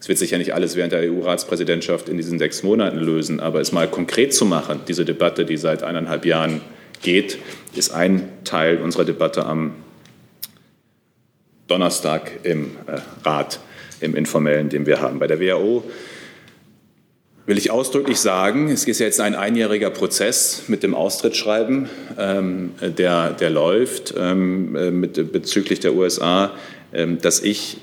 Es wird sich ja nicht alles während der EU-Ratspräsidentschaft in diesen sechs Monaten lösen, aber es mal konkret zu machen, diese Debatte, die seit eineinhalb Jahren geht, ist ein Teil unserer Debatte am Donnerstag im äh, Rat, im informellen, den wir haben. Bei der WHO will ich ausdrücklich sagen, es ist jetzt ein einjähriger Prozess mit dem Austrittsschreiben, ähm, der, der läuft ähm, äh, mit, bezüglich der USA, ähm, dass ich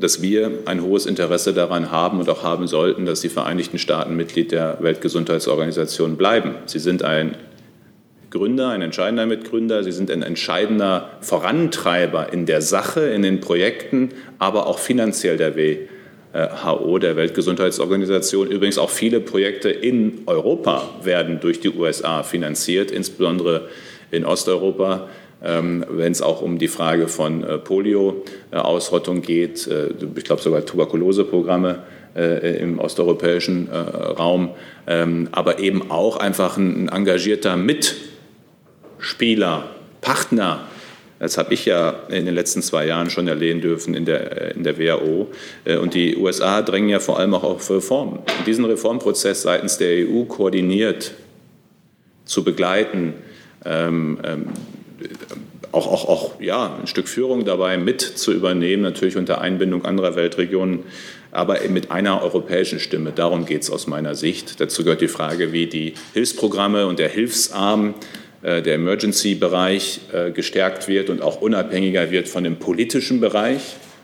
dass wir ein hohes Interesse daran haben und auch haben sollten, dass die Vereinigten Staaten Mitglied der Weltgesundheitsorganisation bleiben. Sie sind ein Gründer, ein entscheidender Mitgründer, sie sind ein entscheidender Vorantreiber in der Sache, in den Projekten, aber auch finanziell der WHO, der Weltgesundheitsorganisation. Übrigens auch viele Projekte in Europa werden durch die USA finanziert, insbesondere in Osteuropa wenn es auch um die Frage von äh, Polio-Ausrottung geht, äh, ich glaube sogar Tuberkuloseprogramme äh, im osteuropäischen Raum, ähm, aber eben auch einfach ein engagierter Mitspieler, Partner. Das habe ich ja in den letzten zwei Jahren schon erleben dürfen in der, in der WHO. Und die USA drängen ja vor allem auch auf Reformen. Und diesen Reformprozess seitens der EU koordiniert zu begleiten, ähm, auch, auch, auch ja, ein Stück Führung dabei mit zu übernehmen, natürlich unter Einbindung anderer Weltregionen, aber mit einer europäischen Stimme. Darum geht es aus meiner Sicht. Dazu gehört die Frage, wie die Hilfsprogramme und der Hilfsarm äh, der Emergency-Bereich äh, gestärkt wird und auch unabhängiger wird von dem politischen Bereich.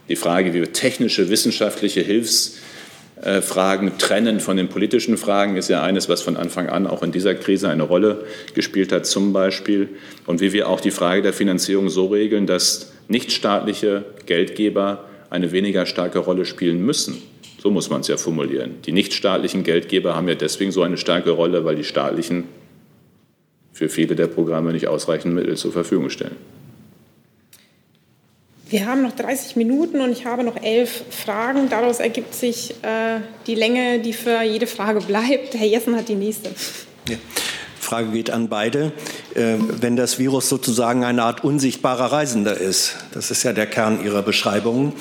Die Frage, wie wir technische, wissenschaftliche Hilfsfragen trennen von den politischen Fragen, ist ja eines, was von Anfang an auch in dieser Krise eine Rolle gespielt hat, zum Beispiel. Und wie wir auch die Frage der Finanzierung so regeln, dass nichtstaatliche Geldgeber eine weniger starke Rolle spielen müssen. So muss man es ja formulieren. Die nichtstaatlichen Geldgeber haben ja deswegen so eine starke Rolle, weil die staatlichen für viele der Programme nicht ausreichend Mittel zur Verfügung stellen. Wir haben noch 30 Minuten und ich habe noch elf Fragen. Daraus ergibt sich äh, die Länge, die für jede Frage bleibt. Herr Jessen hat die nächste. Ja. Frage geht an beide. Äh, wenn das Virus sozusagen eine Art unsichtbarer Reisender ist, das ist ja der Kern Ihrer Beschreibung,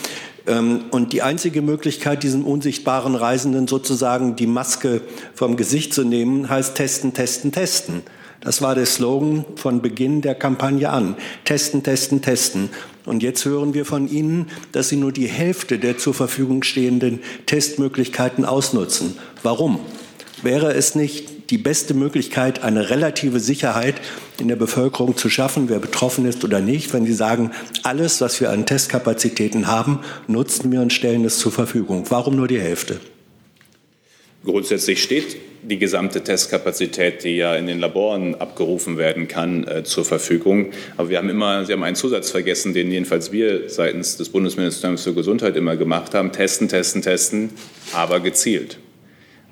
ähm, und die einzige Möglichkeit, diesem unsichtbaren Reisenden sozusagen die Maske vom Gesicht zu nehmen, heißt testen, testen, testen. Das war der Slogan von Beginn der Kampagne an. Testen, testen, testen. Und jetzt hören wir von Ihnen, dass Sie nur die Hälfte der zur Verfügung stehenden Testmöglichkeiten ausnutzen. Warum? Wäre es nicht die beste Möglichkeit, eine relative Sicherheit in der Bevölkerung zu schaffen, wer betroffen ist oder nicht, wenn Sie sagen, alles, was wir an Testkapazitäten haben, nutzen wir und stellen es zur Verfügung? Warum nur die Hälfte? Grundsätzlich steht die gesamte Testkapazität, die ja in den Laboren abgerufen werden kann, äh, zur Verfügung. Aber wir haben immer, Sie haben einen Zusatz vergessen, den jedenfalls wir seitens des Bundesministeriums für Gesundheit immer gemacht haben. Testen, testen, testen, aber gezielt.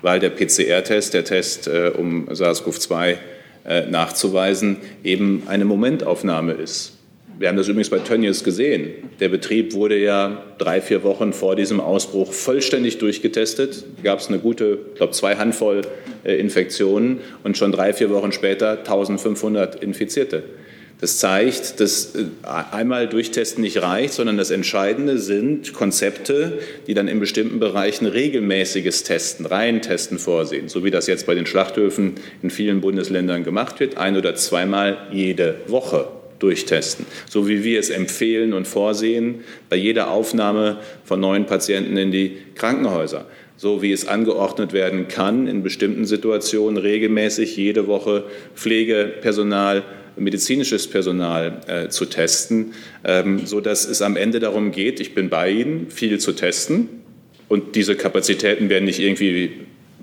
Weil der PCR-Test, der Test, äh, um SARS-CoV-2 äh, nachzuweisen, eben eine Momentaufnahme ist. Wir haben das übrigens bei Tönnies gesehen. Der Betrieb wurde ja drei, vier Wochen vor diesem Ausbruch vollständig durchgetestet. Da gab es eine gute, ich glaube, zwei Handvoll äh, Infektionen und schon drei, vier Wochen später 1500 Infizierte. Das zeigt, dass äh, einmal durchtesten nicht reicht, sondern das Entscheidende sind Konzepte, die dann in bestimmten Bereichen regelmäßiges Testen, Reihentesten vorsehen, so wie das jetzt bei den Schlachthöfen in vielen Bundesländern gemacht wird, ein oder zweimal jede Woche durchtesten. So wie wir es empfehlen und vorsehen bei jeder Aufnahme von neuen Patienten in die Krankenhäuser. So wie es angeordnet werden kann, in bestimmten Situationen regelmäßig jede Woche Pflegepersonal, medizinisches Personal äh, zu testen, ähm, sodass es am Ende darum geht, ich bin bei Ihnen, viel zu testen. Und diese Kapazitäten werden nicht irgendwie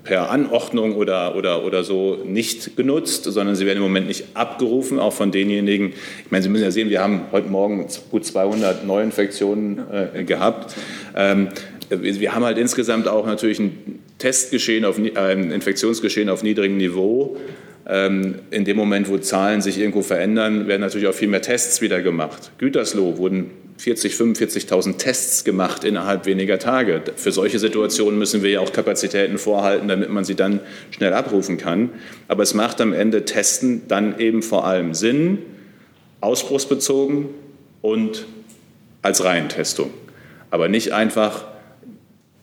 per Anordnung oder, oder, oder so nicht genutzt, sondern sie werden im Moment nicht abgerufen, auch von denjenigen. Ich meine, Sie müssen ja sehen, wir haben heute Morgen gut 200 Neuinfektionen äh, gehabt. Ähm, wir haben halt insgesamt auch natürlich ein Testgeschehen, auf, äh, ein Infektionsgeschehen auf niedrigem Niveau. Ähm, in dem Moment, wo Zahlen sich irgendwo verändern, werden natürlich auch viel mehr Tests wieder gemacht. Gütersloh wurden 40, 45.000 Tests gemacht innerhalb weniger Tage. Für solche Situationen müssen wir ja auch Kapazitäten vorhalten, damit man sie dann schnell abrufen kann. Aber es macht am Ende Testen dann eben vor allem Sinn, ausbruchsbezogen und als Reihentestung. Aber nicht einfach,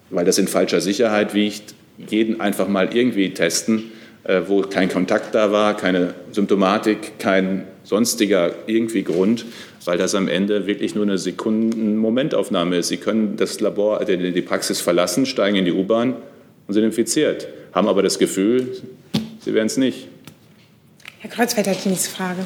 weil das in falscher Sicherheit wiegt, jeden einfach mal irgendwie testen, äh, wo kein Kontakt da war, keine Symptomatik, kein sonstiger irgendwie Grund, weil das am Ende wirklich nur eine Sekunden-Momentaufnahme ist. Sie können das Labor, äh, die Praxis verlassen, steigen in die U-Bahn und sind infiziert, haben aber das Gefühl, sie wären es nicht. Herr Kreuzfeld hat die nächste Frage.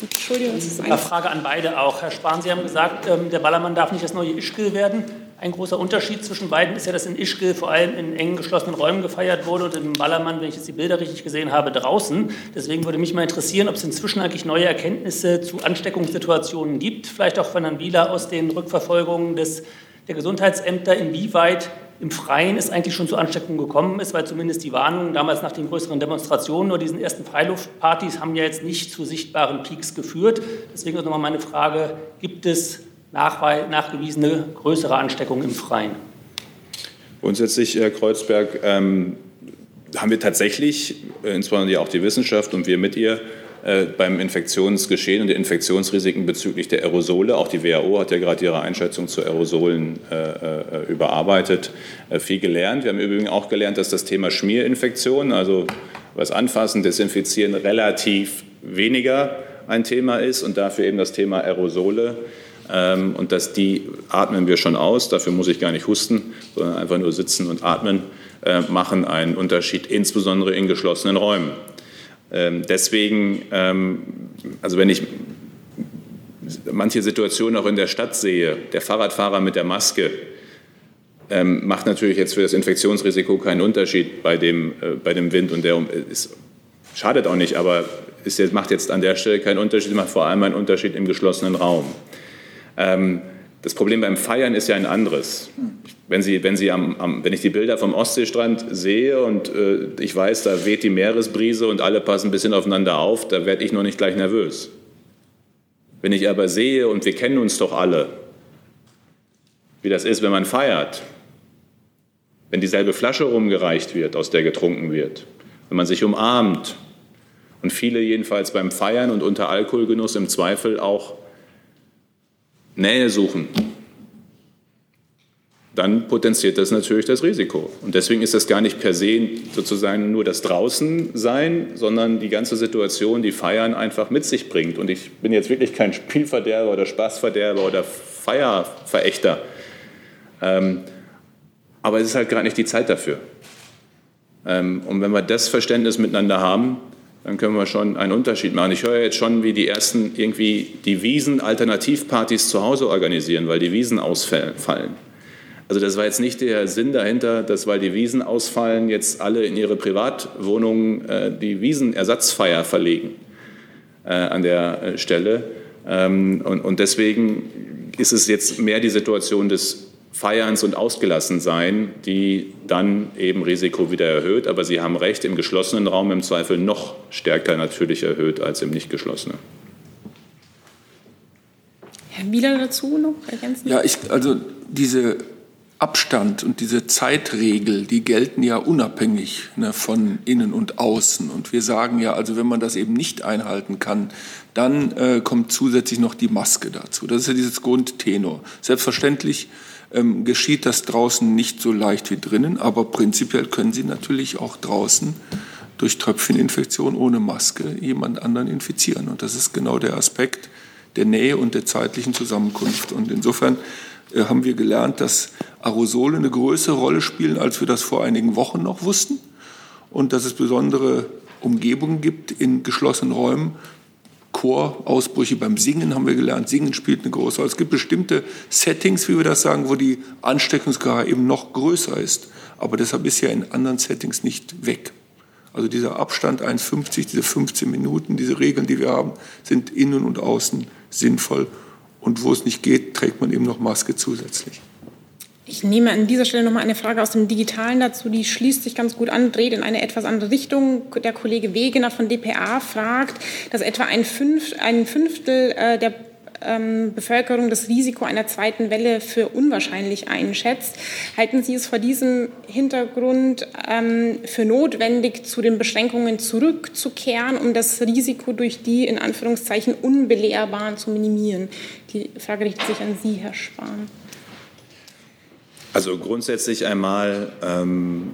Entschuldigung, das ist eine Frage an beide auch. Herr Spahn, Sie haben gesagt, ähm, der Ballermann darf nicht das neue Ischgl werden. Ein großer Unterschied zwischen beiden ist ja, dass in Ischgl vor allem in engen geschlossenen Räumen gefeiert wurde und im Ballermann, wenn ich jetzt die Bilder richtig gesehen habe, draußen. Deswegen würde mich mal interessieren, ob es inzwischen eigentlich neue Erkenntnisse zu Ansteckungssituationen gibt, vielleicht auch von Herrn Wieler aus den Rückverfolgungen des, der Gesundheitsämter, inwieweit im Freien es eigentlich schon zu Ansteckungen gekommen ist, weil zumindest die Warnungen damals nach den größeren Demonstrationen oder diesen ersten Freiluftpartys haben ja jetzt nicht zu sichtbaren Peaks geführt. Deswegen ist nochmal meine Frage, gibt es nachgewiesene größere Ansteckungen im Freien. Grundsätzlich, Herr Kreuzberg, ähm, haben wir tatsächlich, äh, insbesondere auch die Wissenschaft und wir mit ihr, äh, beim Infektionsgeschehen und den Infektionsrisiken bezüglich der Aerosole, auch die WHO hat ja gerade ihre Einschätzung zu Aerosolen äh, äh überarbeitet, äh, viel gelernt. Wir haben übrigens auch gelernt, dass das Thema Schmierinfektion, also was anfassen, desinfizieren, relativ weniger ein Thema ist und dafür eben das Thema Aerosole und dass die atmen wir schon aus, dafür muss ich gar nicht husten, sondern einfach nur sitzen und atmen, äh, machen einen Unterschied, insbesondere in geschlossenen Räumen. Ähm, deswegen, ähm, also wenn ich manche Situationen auch in der Stadt sehe, der Fahrradfahrer mit der Maske, ähm, macht natürlich jetzt für das Infektionsrisiko keinen Unterschied bei dem, äh, bei dem Wind und der ist, schadet auch nicht, aber jetzt, macht jetzt an der Stelle keinen Unterschied, macht vor allem einen Unterschied im geschlossenen Raum. Ähm, das Problem beim Feiern ist ja ein anderes. Wenn, Sie, wenn, Sie am, am, wenn ich die Bilder vom Ostseestrand sehe und äh, ich weiß, da weht die Meeresbrise und alle passen ein bisschen aufeinander auf, da werde ich noch nicht gleich nervös. Wenn ich aber sehe, und wir kennen uns doch alle, wie das ist, wenn man feiert, wenn dieselbe Flasche rumgereicht wird, aus der getrunken wird, wenn man sich umarmt und viele jedenfalls beim Feiern und unter Alkoholgenuss im Zweifel auch Nähe suchen, dann potenziert das natürlich das Risiko. Und deswegen ist das gar nicht per se sozusagen nur das Draußensein, sondern die ganze Situation, die Feiern einfach mit sich bringt. Und ich bin jetzt wirklich kein Spielverderber oder Spaßverderber oder Feierverächter. Ähm, aber es ist halt gerade nicht die Zeit dafür. Ähm, und wenn wir das Verständnis miteinander haben, dann können wir schon einen Unterschied machen. Ich höre jetzt schon, wie die ersten irgendwie die Wiesen-Alternativpartys zu Hause organisieren, weil die Wiesen ausfallen. Also das war jetzt nicht der Sinn dahinter, dass weil die Wiesen ausfallen, jetzt alle in ihre Privatwohnungen äh, die Wiesenersatzfeier verlegen äh, an der äh, Stelle. Ähm, und, und deswegen ist es jetzt mehr die Situation des Feierns und Ausgelassensein, die dann eben Risiko wieder erhöht. Aber Sie haben recht, im geschlossenen Raum im Zweifel noch stärker natürlich erhöht als im nicht geschlossenen. Herr Wieler dazu noch ergänzen? Ja, ich, also diese Abstand und diese Zeitregel, die gelten ja unabhängig ne, von innen und außen. Und wir sagen ja, also wenn man das eben nicht einhalten kann, dann äh, kommt zusätzlich noch die Maske dazu. Das ist ja dieses Grundtenor. Selbstverständlich ähm, geschieht das draußen nicht so leicht wie drinnen, aber prinzipiell können Sie natürlich auch draußen durch Tröpfcheninfektion ohne Maske jemand anderen infizieren. Und das ist genau der Aspekt der Nähe und der zeitlichen Zusammenkunft. Und insofern äh, haben wir gelernt, dass Aerosole eine größere Rolle spielen, als wir das vor einigen Wochen noch wussten. Und dass es besondere Umgebungen gibt in geschlossenen Räumen. Chorausbrüche beim Singen haben wir gelernt. Singen spielt eine große Rolle. Es gibt bestimmte Settings, wie wir das sagen, wo die Ansteckungsgefahr eben noch größer ist. Aber deshalb ist ja in anderen Settings nicht weg. Also dieser Abstand 1,50, diese 15 Minuten, diese Regeln, die wir haben, sind innen und außen sinnvoll. Und wo es nicht geht, trägt man eben noch Maske zusätzlich. Ich nehme an dieser Stelle noch mal eine Frage aus dem Digitalen dazu, die schließt sich ganz gut an, dreht in eine etwas andere Richtung. Der Kollege Wegener von dpa fragt, dass etwa ein, Fünf, ein Fünftel äh, der ähm, Bevölkerung das Risiko einer zweiten Welle für unwahrscheinlich einschätzt. Halten Sie es vor diesem Hintergrund ähm, für notwendig, zu den Beschränkungen zurückzukehren, um das Risiko durch die in Anführungszeichen Unbelehrbaren zu minimieren? Die Frage richtet sich an Sie, Herr Spahn. Also grundsätzlich einmal ähm,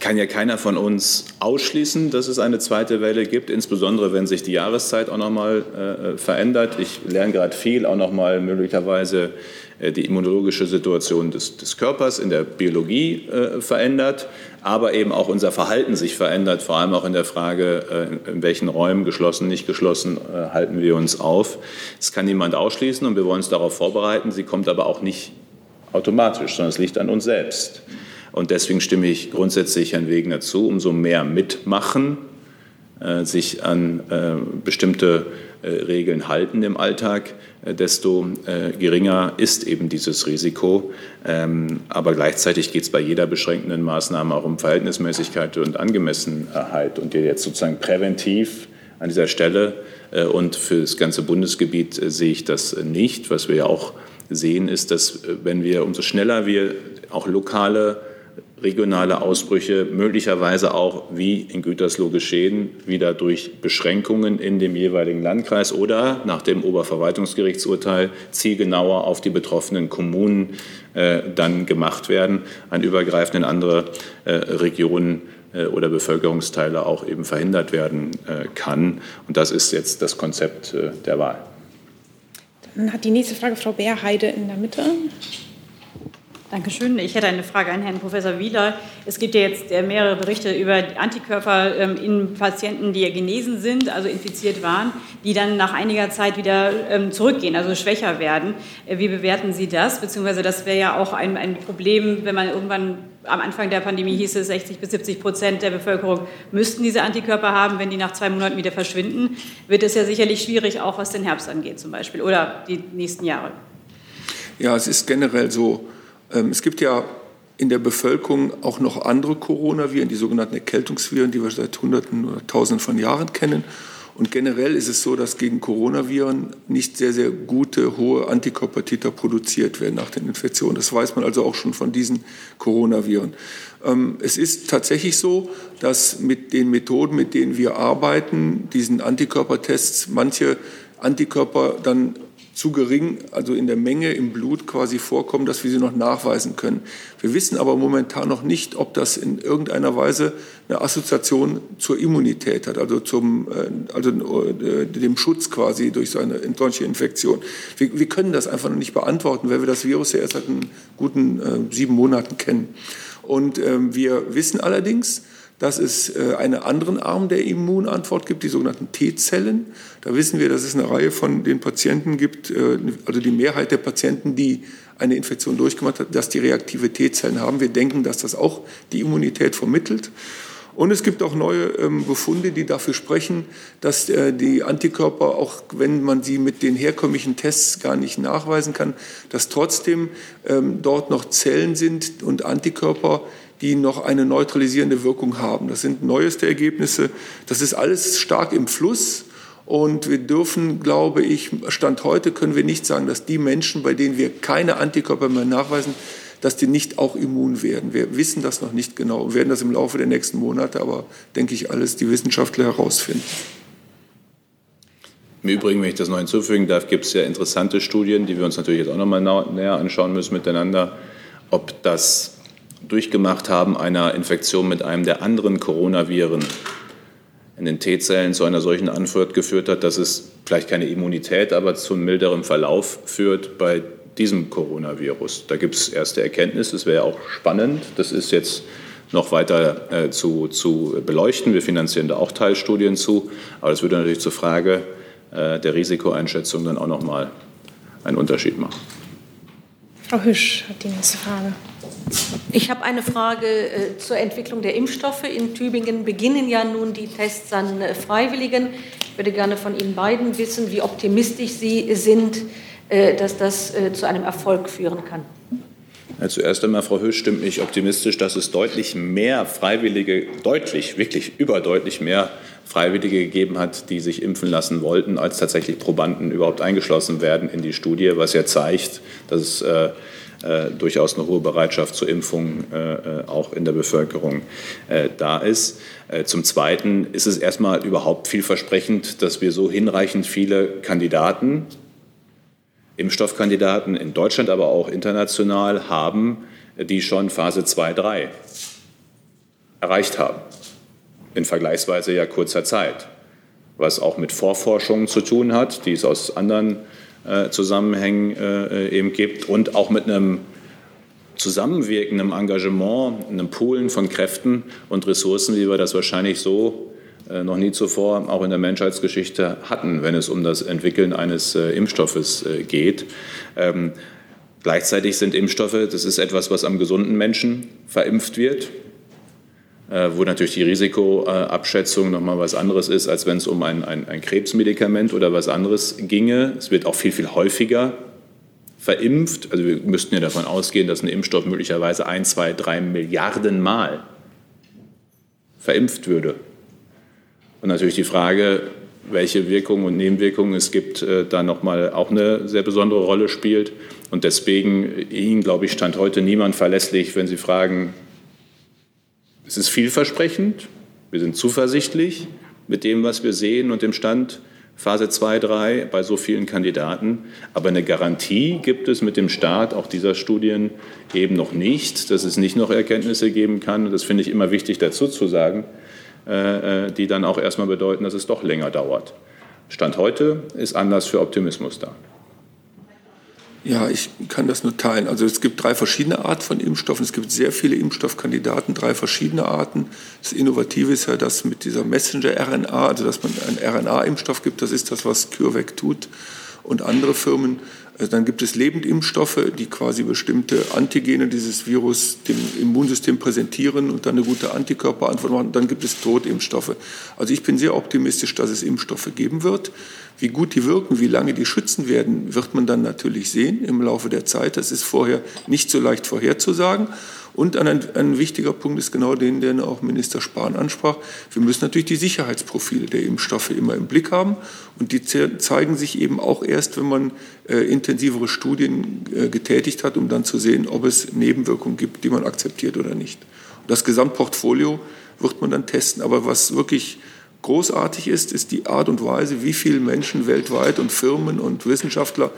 kann ja keiner von uns ausschließen, dass es eine zweite Welle gibt, insbesondere wenn sich die Jahreszeit auch noch mal äh, verändert. Ich lerne gerade viel, auch noch mal möglicherweise äh, die immunologische Situation des, des, Körpers in der Biologie äh, verändert, aber eben auch unser Verhalten sich verändert, vor allem auch in der Frage, äh, in welchen Räumen geschlossen, nicht geschlossen äh, halten wir uns auf. Das kann niemand ausschließen und wir wollen uns darauf vorbereiten. Sie kommt aber auch nicht automatisch, sondern es liegt an uns selbst. Und deswegen stimme ich grundsätzlich Herrn Wegener zu, umso mehr mitmachen, äh, sich an äh, bestimmte äh, Regeln halten im Alltag, äh, desto äh, geringer ist eben dieses Risiko. Ähm, aber gleichzeitig geht es bei jeder beschränkenden Maßnahme auch um Verhältnismäßigkeit und Angemessenheit. Und jetzt sozusagen präventiv an dieser Stelle äh, und für das ganze Bundesgebiet sehe ich das nicht, was wir ja auch sehen, ist, dass äh, wenn wir umso schneller wir auch lokale, regionale Ausbrüche möglicherweise auch wie in Gütersloh geschehen, wieder durch Beschränkungen in dem jeweiligen Landkreis oder nach dem Oberverwaltungsgerichtsurteil zielgenauer auf die betroffenen Kommunen äh, dann gemacht werden, an übergreifenden andere äh, Regionen äh, oder Bevölkerungsteile auch eben verhindert werden äh, kann. Und das ist jetzt das Konzept der Wahl. Dann hat die nächste Frage Frau Beerheide in der Mitte. Dankeschön. Ich hätte eine Frage an Herrn Professor Wieler. Es gibt ja jetzt äh, mehrere Berichte über Antikörper ähm, in Patienten, die genesen sind, also infiziert waren, die dann nach einiger Zeit wieder ähm, zurückgehen, also schwächer werden. Äh, wie bewerten Sie das? Beziehungsweise das wäre ja auch ein, ein Problem, wenn man irgendwann am Anfang der Pandemie hieß es, 60 bis 70 Prozent der Bevölkerung müssten diese Antikörper haben. Wenn die nach zwei Monaten wieder verschwinden, wird es ja sicherlich schwierig, auch was den Herbst angeht zum Beispiel oder die nächsten Jahre. Ja, es ist generell so, es gibt ja in der Bevölkerung auch noch andere Coronaviren, die sogenannten Erkältungsviren, die wir seit Hunderten oder Tausenden von Jahren kennen. Und generell ist es so, dass gegen Coronaviren nicht sehr, sehr gute, hohe Antikörpertiter produziert werden nach den Infektionen. Das weiß man also auch schon von diesen Coronaviren. Ähm, es ist tatsächlich so, dass mit den Methoden, mit denen wir arbeiten, diesen Antikörpertests, manche Antikörper dann zu gering, also in der Menge im Blut quasi vorkommen, dass wir sie noch nachweisen können. Wir wissen aber momentan noch nicht, ob das in irgendeiner Weise eine Assoziation zur Immunität hat, also zum, äh, also äh, dem Schutz quasi durch so eine solche Infektion. Wir, wir, können das einfach noch nicht beantworten, weil wir das Virus ja erst seit guten äh, sieben Monaten kennen. Und ähm, wir wissen allerdings, dass es äh, einen anderen Arm der Immunantwort gibt, die sogenannten T-Zellen. Da wissen wir, dass es eine Reihe von den Patienten gibt, äh, also die Mehrheit der Patienten, die eine Infektion durchgemacht hat, dass die reaktive T-Zellen haben. Wir denken, dass das auch die Immunität vermittelt. Und es gibt auch neue ähm, Befunde, die dafür sprechen, dass äh, die Antikörper, auch wenn man sie mit den herkömmlichen Tests gar nicht nachweisen kann, dass trotzdem ähm, dort noch Zellen sind und Antikörper, die noch eine neutralisierende Wirkung haben. Das sind neueste Ergebnisse. Das ist alles stark im Fluss. Und wir dürfen, glaube ich, Stand heute können wir nicht sagen, dass die Menschen, bei denen wir keine Antikörper mehr nachweisen, dass die nicht auch immun werden. Wir wissen das noch nicht genau und werden das im Laufe der nächsten Monate, aber denke ich, alles die Wissenschaftler herausfinden. Im Übrigen, wenn ich das noch hinzufügen darf, gibt es ja interessante Studien, die wir uns natürlich jetzt auch noch mal näher anschauen müssen miteinander, ob das durchgemacht haben einer Infektion mit einem der anderen Coronaviren in den T-Zellen zu einer solchen Antwort geführt hat, dass es vielleicht keine Immunität, aber zu einem milderen Verlauf führt bei diesem Coronavirus. Da gibt es erste Erkenntnisse, das wäre auch spannend. Das ist jetzt noch weiter äh, zu, zu beleuchten. Wir finanzieren da auch Teilstudien zu, aber das würde natürlich zur Frage äh, der Risikoeinschätzung dann auch noch mal einen Unterschied machen. Frau Hüsch hat die nächste Frage. Ich habe eine Frage äh, zur Entwicklung der Impfstoffe. In Tübingen beginnen ja nun die Tests an äh, Freiwilligen. Ich würde gerne von Ihnen beiden wissen, wie optimistisch Sie sind, äh, dass das äh, zu einem Erfolg führen kann. Ja, zuerst einmal, Frau Hüsch, stimmt mich optimistisch, dass es deutlich mehr Freiwillige, deutlich, wirklich überdeutlich mehr Freiwillige gegeben hat, die sich impfen lassen wollten, als tatsächlich Probanden überhaupt eingeschlossen werden in die Studie, was ja zeigt, dass es äh, durchaus eine hohe Bereitschaft zur Impfung äh, äh auch in der Bevölkerung äh, da ist. Äh, zum Zweiten ist es erstmal überhaupt vielversprechend, dass wir so hinreichend viele Kandidaten, Impfstoffkandidaten in Deutschland, aber auch international haben, die schon Phase 2, 3 erreicht haben in vergleichsweise ja kurzer Zeit, was auch mit Vorforschungen zu tun hat, die es aus anderen Zusammenhängen äh, eben gibt und auch mit einem zusammenwirkenden Engagement, einem Poolen von Kräften und Ressourcen, wie wir das wahrscheinlich so äh, noch nie zuvor auch in der Menschheitsgeschichte hatten, wenn es um das Entwickeln eines äh, Impfstoffes äh, geht. Ähm, gleichzeitig sind Impfstoffe, das ist etwas, was am gesunden Menschen verimpft wird. Äh, wo natürlich die Risikoabschätzung nochmal was anderes ist, als wenn es um ein, ein, ein Krebsmedikament oder was anderes ginge. Es wird auch viel, viel häufiger verimpft. Also wir müssten ja davon ausgehen, dass ein Impfstoff möglicherweise ein, zwei, drei Milliarden Mal verimpft würde. Und natürlich die Frage, welche Wirkungen und Nebenwirkungen es gibt, äh, da nochmal auch eine sehr besondere Rolle spielt. Und deswegen Ihnen, glaube ich, stand heute niemand verlässlich, wenn Sie fragen, es ist vielversprechend. Wir sind zuversichtlich mit dem, was wir sehen und dem Stand Phase 2, 3 bei so vielen Kandidaten. Aber eine Garantie gibt es mit dem Start auch dieser Studien eben noch nicht, dass es nicht noch Erkenntnisse geben kann. Und das finde ich immer wichtig dazu zu sagen, äh, äh, die dann auch erstmal bedeuten, dass es doch länger dauert. Stand heute ist Anlass für Optimismus da. Ja, ich kann das nur teilen. Also es gibt drei verschiedene Arten von Impfstoffen. Es gibt sehr viele Impfstoffkandidaten, drei verschiedene Arten. Das Innovative ist ja das mit dieser Messenger-RNA, also dass man einen RNA-Impfstoff gibt. Das ist das, was CureVac tut und andere Firmen. Also dann gibt es Lebendimpfstoffe, die quasi bestimmte Antigene dieses Virus dem Immunsystem präsentieren und dann eine gute Antikörperantwort machen. Dann gibt es Totimpfstoffe. Also ich bin sehr optimistisch, dass es Impfstoffe geben wird. Wie gut die wirken, wie lange die schützen werden, wird man dann natürlich sehen im Laufe der Zeit. Das ist vorher nicht so leicht vorherzusagen. Und ein, ein, wichtiger Punkt ist genau den, den auch Minister Spahn ansprach. Wir müssen natürlich die Sicherheitsprofile der Impfstoffe immer im Blick haben. Und die zeigen sich eben auch erst, wenn man äh, intensivere Studien äh, getätigt hat, um dann zu sehen, ob es Nebenwirkungen gibt, die man akzeptiert oder nicht. Und das Gesamtportfolio wird man dann testen. Aber was wirklich großartig ist, ist die Art und Weise, wie viele Menschen weltweit und Firmen und Wissenschaftler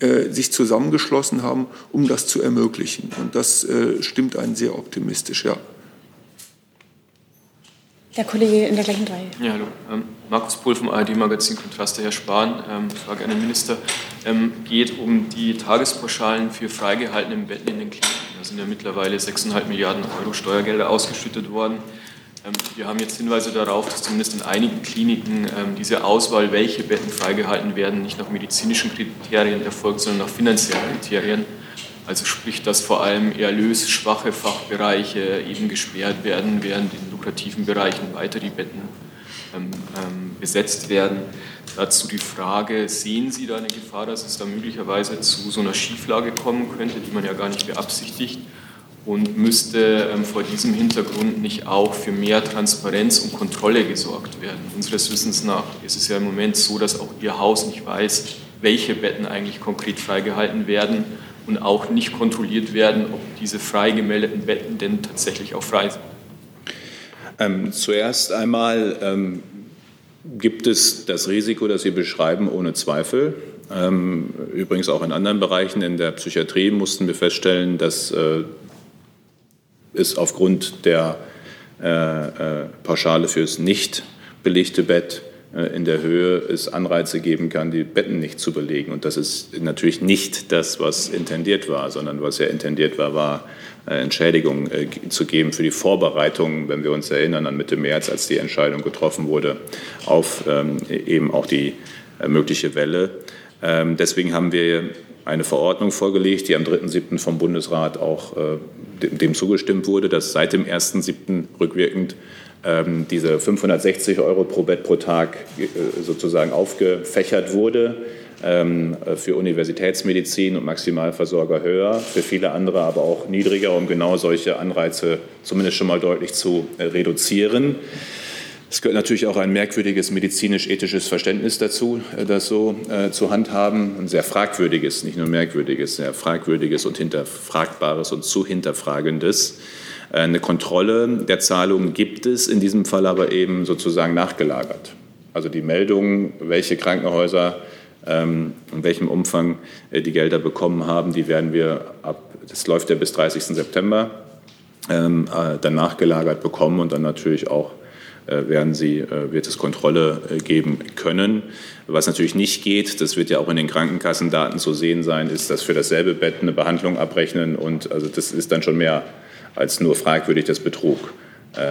äh, sich zusammengeschlossen haben, um das zu ermöglichen. Und das äh, stimmt einen sehr optimistisch, ja. Der Kollege in der gleichen Reihe. Ja, hallo. Ähm, Markus Pohl vom ARD-Magazin Kontraste, Herr Spahn. Ähm, Frage an den Minister. Ähm, geht um die Tagespauschalen für freigehaltene Betten in den Kliniken. Da sind ja mittlerweile 6,5 Milliarden Euro Steuergelder ausgeschüttet worden. Ähm, wir haben jetzt Hinweise darauf, dass zumindest in einigen Kliniken ähm, diese Auswahl, welche Betten freigehalten werden, nicht nach medizinischen Kriterien erfolgt, sondern nach finanziellen Kriterien. Also sprich, dass vor allem erlösschwache Fachbereiche eben gesperrt werden, während in lukrativen Bereichen weiter die Betten ähm, besetzt werden. Dazu die Frage, sehen Sie da eine Gefahr, dass es da möglicherweise zu so einer Schieflage kommen könnte, die man ja gar nicht beabsichtigt? Und müsste ähm, vor diesem Hintergrund nicht auch für mehr Transparenz und Kontrolle gesorgt werden. Unseres Wissens nach ist es ja im Moment so, dass auch Ihr Haus nicht weiß, welche Betten eigentlich konkret freigehalten werden und auch nicht kontrolliert werden, ob diese frei gemeldeten Betten denn tatsächlich auch frei sind. Ähm, zuerst einmal ähm, gibt es das Risiko, das Sie beschreiben, ohne Zweifel. Ähm, übrigens auch in anderen Bereichen in der Psychiatrie mussten wir feststellen, dass äh, es aufgrund der äh, äh, Pauschale fürs nicht belegte Bett äh, in der Höhe es Anreize geben kann, die Betten nicht zu belegen. Und das ist natürlich nicht das, was intendiert war, sondern was ja intendiert war, war äh, Entschädigung zu geben für die Vorbereitung, wenn wir uns erinnern an Mitte März, als die Entscheidung getroffen wurde, auf ähm, eben auch die mögliche Welle. Ähm, deswegen haben wir eine Verordnung vorgelegt, die am 3.7. vom Bundesrat auch dem zugestimmt wurde, dass seit dem 1.7. rückwirkend ähm, diese 560 Euro pro Bett pro Tag äh, sozusagen aufgefächert wurde. Ähm, für Universitätsmedizin und Maximalversorger höher, für viele andere aber auch niedriger, um genau solche Anreize zumindest schon mal deutlich zu äh, reduzieren. Es gehört natürlich auch ein merkwürdiges medizinisch-ethisches Verständnis dazu, äh, das so äh, zu handhaben. Ein sehr fragwürdiges, nicht nur merkwürdiges, sehr fragwürdiges und hinterfragbares und zu hinterfragendes. Äh, eine Kontrolle der Zahlungen gibt es, in diesem Fall aber eben sozusagen nachgelagert. Also die Meldung, welche Krankenhäuser ähm, in welchem Umfang die Gelder bekommen haben, die werden wir ab, das läuft ja bis 30. September, ähm, äh, dann nachgelagert bekommen und dann natürlich auch werden sie, äh, wird es Kontrolle äh, geben können. Was natürlich nicht geht, das wird ja auch in den Krankenkassendaten zu sehen sein, ist, dass für dasselbe Bett eine Behandlung abrechnen und also das ist dann schon mehr als nur fragwürdig das Betrug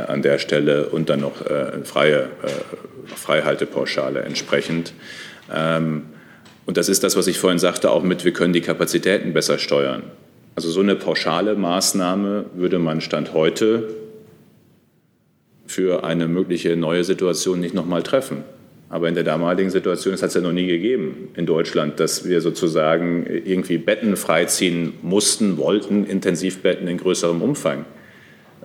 an der Stelle und dann noch freie Freihaltepauschale entsprechend. Ähm, und das ist das, was ich vorhin sagte, auch mit, wir können die Kapazitäten besser steuern. Also so eine pauschale Maßnahme würde man Stand heute für eine mögliche neue Situation nicht nochmal treffen. Aber in der damaligen Situation, das hat es ja noch nie gegeben in Deutschland, dass wir sozusagen irgendwie Betten freiziehen mussten, wollten, Intensivbetten in größerem Umfang.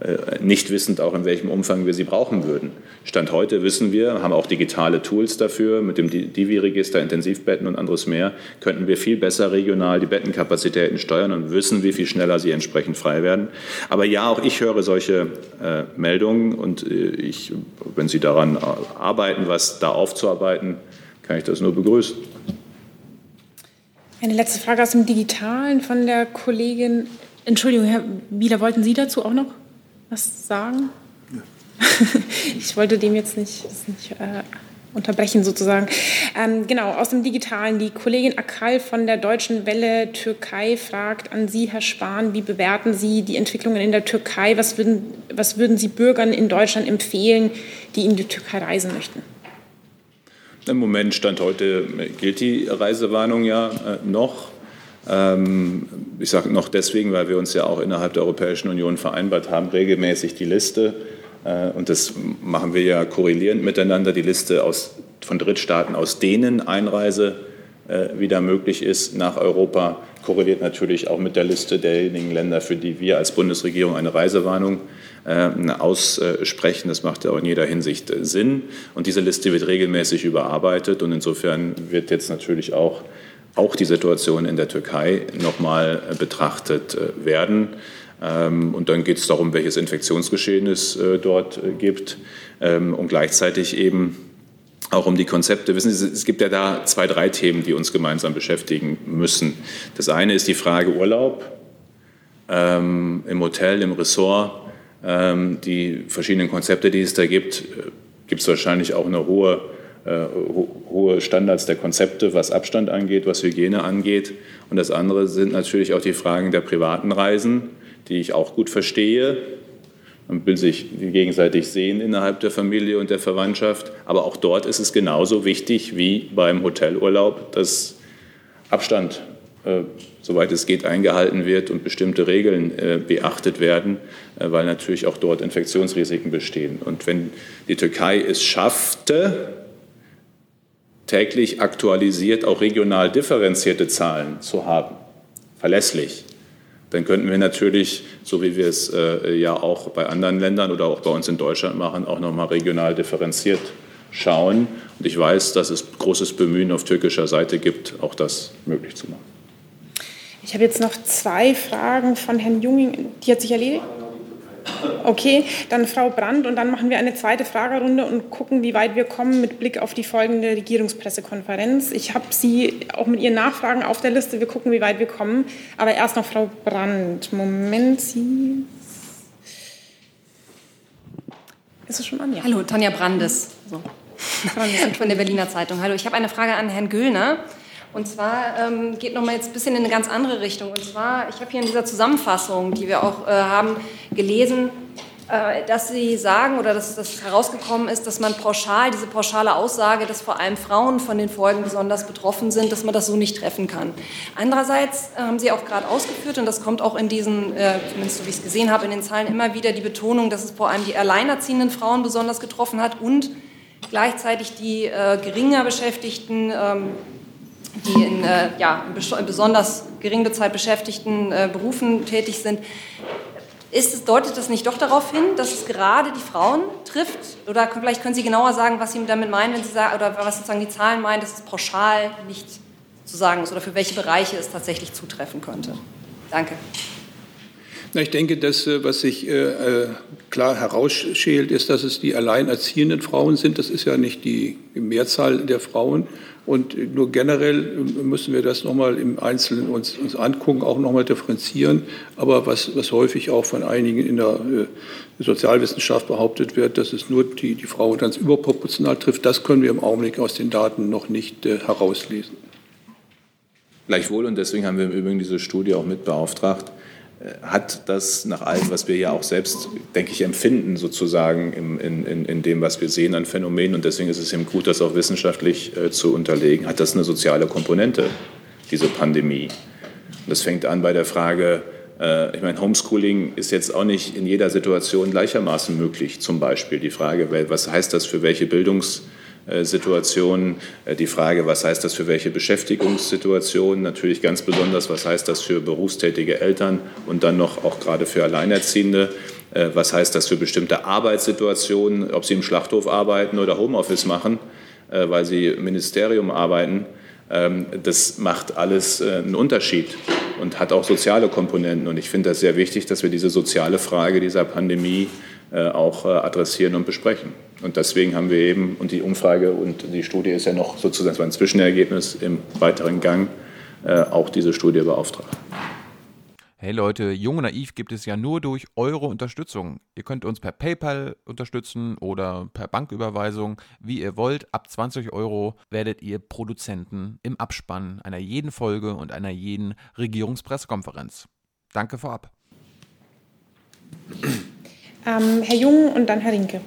Äh, nicht wissend auch, in welchem Umfang wir sie brauchen würden. Stand heute wissen wir, haben auch digitale Tools dafür, mit dem Divi-Register, Intensivbetten und anderes mehr, könnten wir viel besser regional die Bettenkapazitäten steuern und wissen, wie viel schneller sie entsprechend frei werden. Aber ja, auch ich höre solche äh, Meldungen und äh, ich, wenn Sie daran arbeiten, was da aufzuarbeiten, kann ich das nur begrüßen. Eine letzte Frage aus dem Digitalen von der Kollegin. Entschuldigung, Herr Wieler, wollten Sie dazu auch noch? Was sagen? Ja. ich wollte dem jetzt nicht. nicht äh unterbrechen sozusagen. Ähm, genau, aus dem Digitalen. Die Kollegin Akal von der Deutschen Welle Türkei fragt an Sie, Herr Spahn, wie bewerten Sie die Entwicklungen in der Türkei? Was würden, was würden Sie Bürgern in Deutschland empfehlen, die in die Türkei reisen möchten? Im Moment, Stand heute, gilt die Reisewarnung ja äh, noch. Ähm, ich sage noch deswegen, weil wir uns ja auch innerhalb der Europäischen Union vereinbart haben, regelmäßig die Liste äh, und das machen wir ja korrelierend miteinander, die Liste aus, von Drittstaaten, aus denen Einreise äh, wieder möglich ist nach Europa, korreliert natürlich auch mit der Liste derjenigen Länder, für die wir als Bundesregierung eine Reisewarnung äh, aussprechen. Das macht ja auch in jeder Hinsicht Sinn. Und diese Liste wird regelmäßig überarbeitet. Und insofern wird jetzt natürlich auch, auch die Situation in der Türkei nochmal betrachtet werden. Ähm, und dann geht es darum, welches Infektionsgeschehen es äh, dort äh, gibt ähm, und gleichzeitig eben auch um die Konzepte. Wissen Sie, es gibt ja da zwei, drei Themen, die uns gemeinsam beschäftigen müssen. Das eine ist die Frage Urlaub ähm, im Hotel, im Ressort. die verschiedenen Konzepte, die es da gibt, äh, gibt es wahrscheinlich auch eine hohe hohe Standards der Konzepte, was Abstand angeht, was Hygiene angeht. Und das andere sind natürlich auch die Fragen der privaten Reisen die ich auch gut verstehe. Man will sich gegenseitig sehen innerhalb der Familie und der Verwandtschaft. Aber auch dort ist es genauso wichtig wie beim Hotelurlaub, dass Abstand, äh, soweit es geht, eingehalten wird und bestimmte Regeln äh, beachtet werden, äh, weil natürlich auch dort Infektionsrisiken bestehen. Und wenn die Türkei es schaffte, täglich aktualisiert auch regional differenzierte Zahlen zu haben, verlässlich, dann könnten wir natürlich, so wie wir es äh, ja auch bei anderen Ländern oder auch bei uns in Deutschland machen, auch nochmal regional differenziert schauen. Und ich weiß, dass es großes Bemühen auf türkischer Seite gibt, auch das möglich zu machen. Ich habe jetzt noch zwei Fragen von Herrn Junging. Die hat sich erledigt? Okay, dann Frau Brandt und dann machen wir eine zweite Fragerunde und gucken, wie weit wir kommen mit Blick auf die folgende Regierungspressekonferenz. Ich habe Sie auch mit Ihren Nachfragen auf der Liste. Wir gucken, wie weit wir kommen. Aber erst noch Frau Brandt. Moment, Sie. Ist es schon an? Ja. Hallo, Tanja Brandes. So. Von der Berliner Zeitung. Hallo, ich habe eine Frage an Herrn Güllner. Und zwar ähm, geht nochmal jetzt ein bisschen in eine ganz andere Richtung. Und zwar, ich habe hier in dieser Zusammenfassung, die wir auch äh, haben, gelesen, äh, dass Sie sagen oder dass das herausgekommen ist, dass man pauschal, diese pauschale Aussage, dass vor allem Frauen von den Folgen besonders betroffen sind, dass man das so nicht treffen kann. Andererseits äh, haben Sie auch gerade ausgeführt, und das kommt auch in diesen, äh, zumindest so wie ich es gesehen habe, in den Zahlen immer wieder die Betonung, dass es vor allem die alleinerziehenden Frauen besonders getroffen hat und gleichzeitig die äh, geringer Beschäftigten, ähm, die in, äh, ja, in besonders gering bezahlt beschäftigten äh, Berufen tätig sind. Es, deutet das nicht doch darauf hin, dass es gerade die Frauen trifft? Oder vielleicht können Sie genauer sagen, was Sie damit meinen, wenn Sie sagen, oder was sozusagen die Zahlen meinen, dass es pauschal nicht zu sagen ist oder für welche Bereiche es tatsächlich zutreffen könnte? Danke. Na, ich denke, dass äh, was sich äh, äh, klar herausschält, ist, dass es die alleinerziehenden Frauen sind. Das ist ja nicht die Mehrzahl der Frauen. Und nur generell müssen wir das nochmal im Einzelnen uns, uns angucken, auch nochmal differenzieren. Aber was, was häufig auch von einigen in der äh, Sozialwissenschaft behauptet wird, dass es nur die, die Frauen ganz überproportional trifft, das können wir im Augenblick aus den Daten noch nicht äh, herauslesen. Gleichwohl, und deswegen haben wir im Übrigen diese Studie auch mit beauftragt, hat das nach allem, was wir ja auch selbst, denke ich, empfinden, sozusagen in, in, in dem, was wir sehen an Phänomenen, und deswegen ist es eben gut, das auch wissenschaftlich äh, zu unterlegen, hat das eine soziale Komponente, diese Pandemie. Und das fängt an bei der Frage, äh, ich meine, Homeschooling ist jetzt auch nicht in jeder Situation gleichermaßen möglich, zum Beispiel. Die Frage, was heißt das für welche Bildungs- Situationen. Äh, die Frage, was heißt das für welche Beschäftigungssituationen? Natürlich ganz besonders, was heißt das für berufstätige Eltern und dann noch auch gerade für Alleinerziehende? Äh, was heißt das für bestimmte Arbeitssituationen, ob sie im Schlachthof arbeiten oder Homeoffice machen, weil sie im Ministerium arbeiten? Ähm, das macht alles einen Unterschied und hat auch soziale Komponenten. Und ich finde das sehr wichtig, dass wir diese soziale Frage dieser Pandemie auch adressieren und besprechen. Und deswegen haben wir eben, und die Umfrage und die Studie ist ja noch sozusagen ein Zwischenergebnis im weiteren Gang, äh, auch diese Studie beauftragt. Hey Leute, Jung und Naiv gibt es ja nur durch eure Unterstützung. Ihr könnt uns per PayPal unterstützen oder per Banküberweisung, wie ihr wollt. Ab 20 Euro werdet ihr Produzenten im Abspann einer jeden Folge und einer jeden Regierungspressekonferenz. Danke vorab. Ähm, Herr Jung und dann Herr Rinke.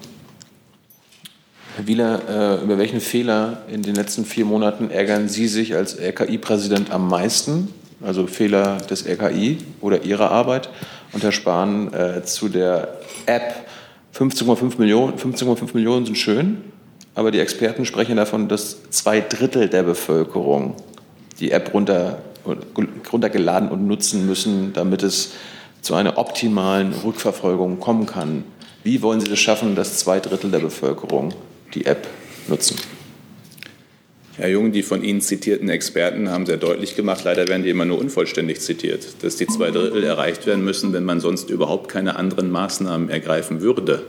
Herr Wieler, äh, über welchen Fehler in den letzten vier Monaten ärgern Sie sich als RKI-Präsident am meisten? Also Fehler des RKI oder Ihrer Arbeit? Und Herr Spahn, äh, zu der App 15,5 Millionen, 15,5 Millionen sind schön, aber die Experten sprechen davon, dass zwei Drittel der Bevölkerung die App runter, runtergeladen und nutzen müssen, damit es zu einer optimalen Rückverfolgung kommen kann. Wie wollen Sie es schaffen, dass zwei Drittel der Bevölkerung die App nutzen? Herr Jung, die von Ihnen zitierten Experten haben sehr deutlich gemacht, leider werden die immer nur unvollständig zitiert, dass die zwei Drittel erreicht werden müssen, wenn man sonst überhaupt keine anderen Maßnahmen ergreifen würde.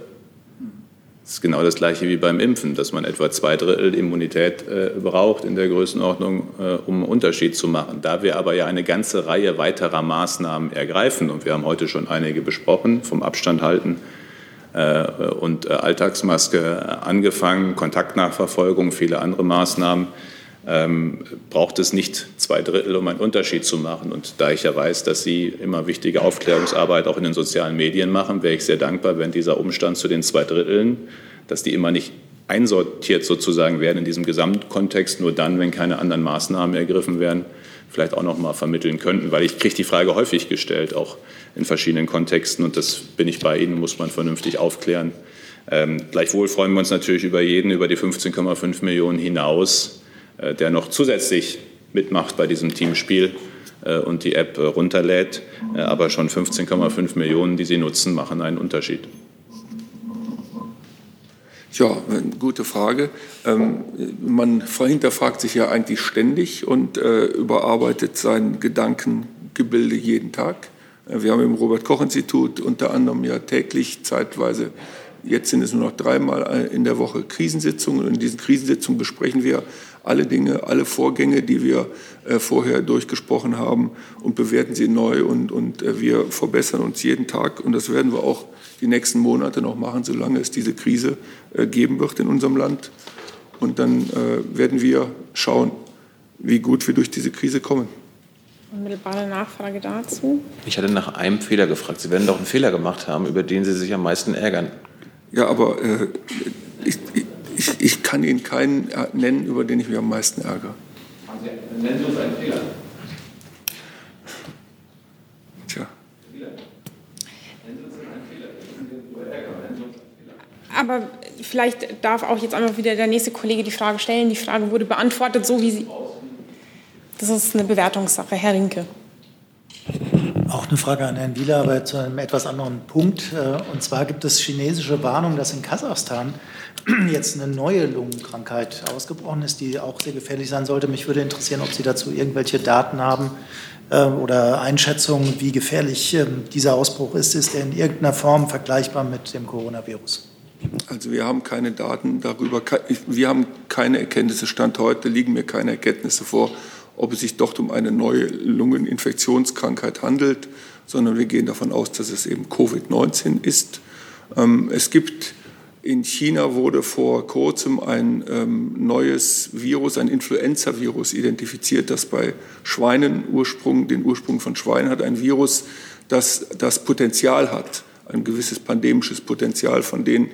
Das ist genau das Gleiche wie beim Impfen, dass man etwa zwei Drittel Immunität äh, braucht in der Größenordnung, äh, um einen Unterschied zu machen. Da wir aber ja eine ganze Reihe weiterer Maßnahmen ergreifen, und wir haben heute schon einige besprochen, vom Abstand halten und äh, Alltagsmaske angefangen, Kontaktnachverfolgung, viele andere Maßnahmen, ähm, braucht es nicht zwei Drittel, um einen Unterschied zu machen. Und da ich ja weiß, dass Sie immer wichtige Aufklärungsarbeit auch in den sozialen Medien machen, wäre ich sehr dankbar, wenn dieser Umstand zu den zwei Dritteln, dass die immer nicht einsortiert sozusagen werden in diesem Gesamtkontext, nur dann, wenn keine anderen Maßnahmen ergriffen werden, vielleicht auch noch mal vermitteln könnten, weil ich kriege die Frage häufig gestellt, auch in verschiedenen Kontexten und das bin ich bei Ihnen, muss man vernünftig aufklären. Ähm, gleichwohl freuen wir uns natürlich über jeden, über die 15,5 Millionen hinaus, äh, der noch zusätzlich mitmacht bei diesem Teamspiel äh, und die App äh, runterlädt. Äh, aber schon 15,5 Millionen, die Sie nutzen, machen einen Unterschied. Ja, gute Frage. Ähm, man hinterfragt sich ja eigentlich ständig und äh, überarbeitet sein Gedankengebilde jeden Tag. Wir haben im Robert-Koch-Institut unter anderem ja täglich zeitweise, jetzt sind es nur noch dreimal in der Woche Krisensitzungen. Und in diesen Krisensitzungen besprechen wir alle Dinge, alle Vorgänge, die wir äh, vorher durchgesprochen haben und bewerten sie neu. Und, und äh, wir verbessern uns jeden Tag. Und das werden wir auch die nächsten Monate noch machen, solange es diese Krise äh, geben wird in unserem Land. Und dann werden wir schauen, wie gut wir durch diese Krise kommen. Unmittelbare Nachfrage dazu. Ich hatte nach einem Fehler gefragt. Sie werden doch einen Fehler gemacht haben, über den Sie sich am meisten ärgern. Ja, aber äh, ich, ich, ich, kann Ihnen keinen äh, nennen, über den ich mich am meisten ärgere. Nennen Sie uns einen Fehler. Tja. Aber vielleicht darf auch jetzt einmal wieder der nächste Kollege die Frage stellen. Die Frage wurde beantwortet, so wie sie. Das ist eine Bewertungssache. Herr Rinke. Auch eine Frage an Herrn Wieler, aber zu einem etwas anderen Punkt. Äh, und zwar gibt es chinesische Warnungen, dass in Kasachstan jetzt eine neue Lungenkrankheit ausgebrochen ist, die auch sehr gefährlich sein sollte. Mich würde interessieren, ob Sie dazu irgendwelche Daten haben äh, oder Einschätzungen, wie gefährlich ähm, dieser Ausbruch ist. Ist er in irgendeiner Form vergleichbar mit dem Coronavirus? Also wir haben keine Daten darüber, wir haben keine Erkenntnisse. Stand heute liegen mir keine Erkenntnisse vor, ob es sich dort um eine neue Lungeninfektionskrankheit handelt, sondern wir gehen davon aus, dass es eben Covid-19 ist. Ähm, es gibt in China wurde vor kurzem ein ähm, neues Virus, ein Influenza-Virus identifiziert, das bei Schweinen Ursprung, den Ursprung von Schweinen hat. Ein Virus, das das Potenzial hat, ein gewisses pandemisches Potenzial von den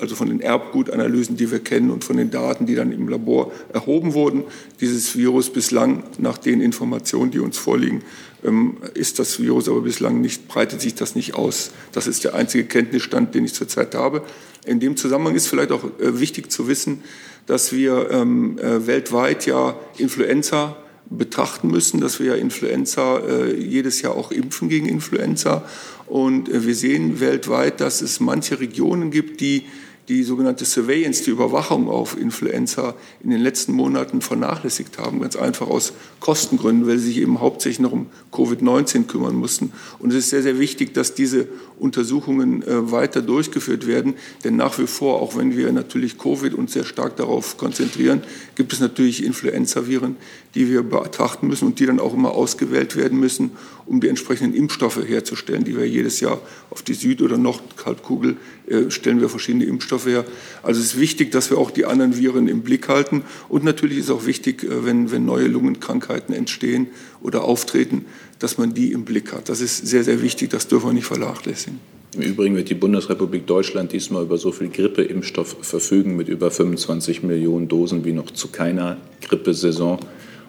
also von den Erbgutanalysen, die wir kennen und von den Daten, die dann im Labor erhoben wurden. Dieses Virus bislang, nach den Informationen, die uns vorliegen, ähm, ist das Virus aber bislang nicht, breitet sich das nicht aus. Das ist der einzige Kenntnisstand, den ich zurzeit habe. In dem Zusammenhang ist vielleicht auch äh, wichtig zu wissen, dass wir ähm, äh, weltweit ja Influenza betrachten müssen, dass wir ja Influenza äh, jedes Jahr auch impfen gegen Influenza. Und äh, wir sehen weltweit, dass es manche Regionen gibt, die die sogenannte Surveillance, die Überwachung auf Influenza in den letzten Monaten vernachlässigt haben, ganz einfach aus Kostengründen, weil sie sich eben hauptsächlich noch um Covid-19 kümmern mussten. Und es ist sehr, sehr wichtig, dass diese Untersuchungen äh, weiter durchgeführt werden. Denn nach wie vor, auch wenn wir natürlich Covid uns sehr stark darauf konzentrieren, gibt es natürlich Influenzaviren, die wir betrachten müssen und die dann auch immer ausgewählt werden müssen, um die entsprechenden Impfstoffe herzustellen, die wir jedes Jahr auf die Süd- oder Nordhalbkugel äh, stellen wir verschiedene Impfstoffe her. Also es ist wichtig, dass wir auch die anderen Viren im Blick halten. Und natürlich ist auch wichtig, äh, wenn, wenn neue Lungenkrankheiten entstehen oder auftreten, dass man die im Blick hat. Das ist sehr, sehr wichtig. Das dürfen wir nicht vernachlässigen. Im Übrigen wird die Bundesrepublik Deutschland diesmal über so viel Grippeimpfstoff verfügen mit über 25 Millionen Dosen wie noch zu keiner Grippesaison.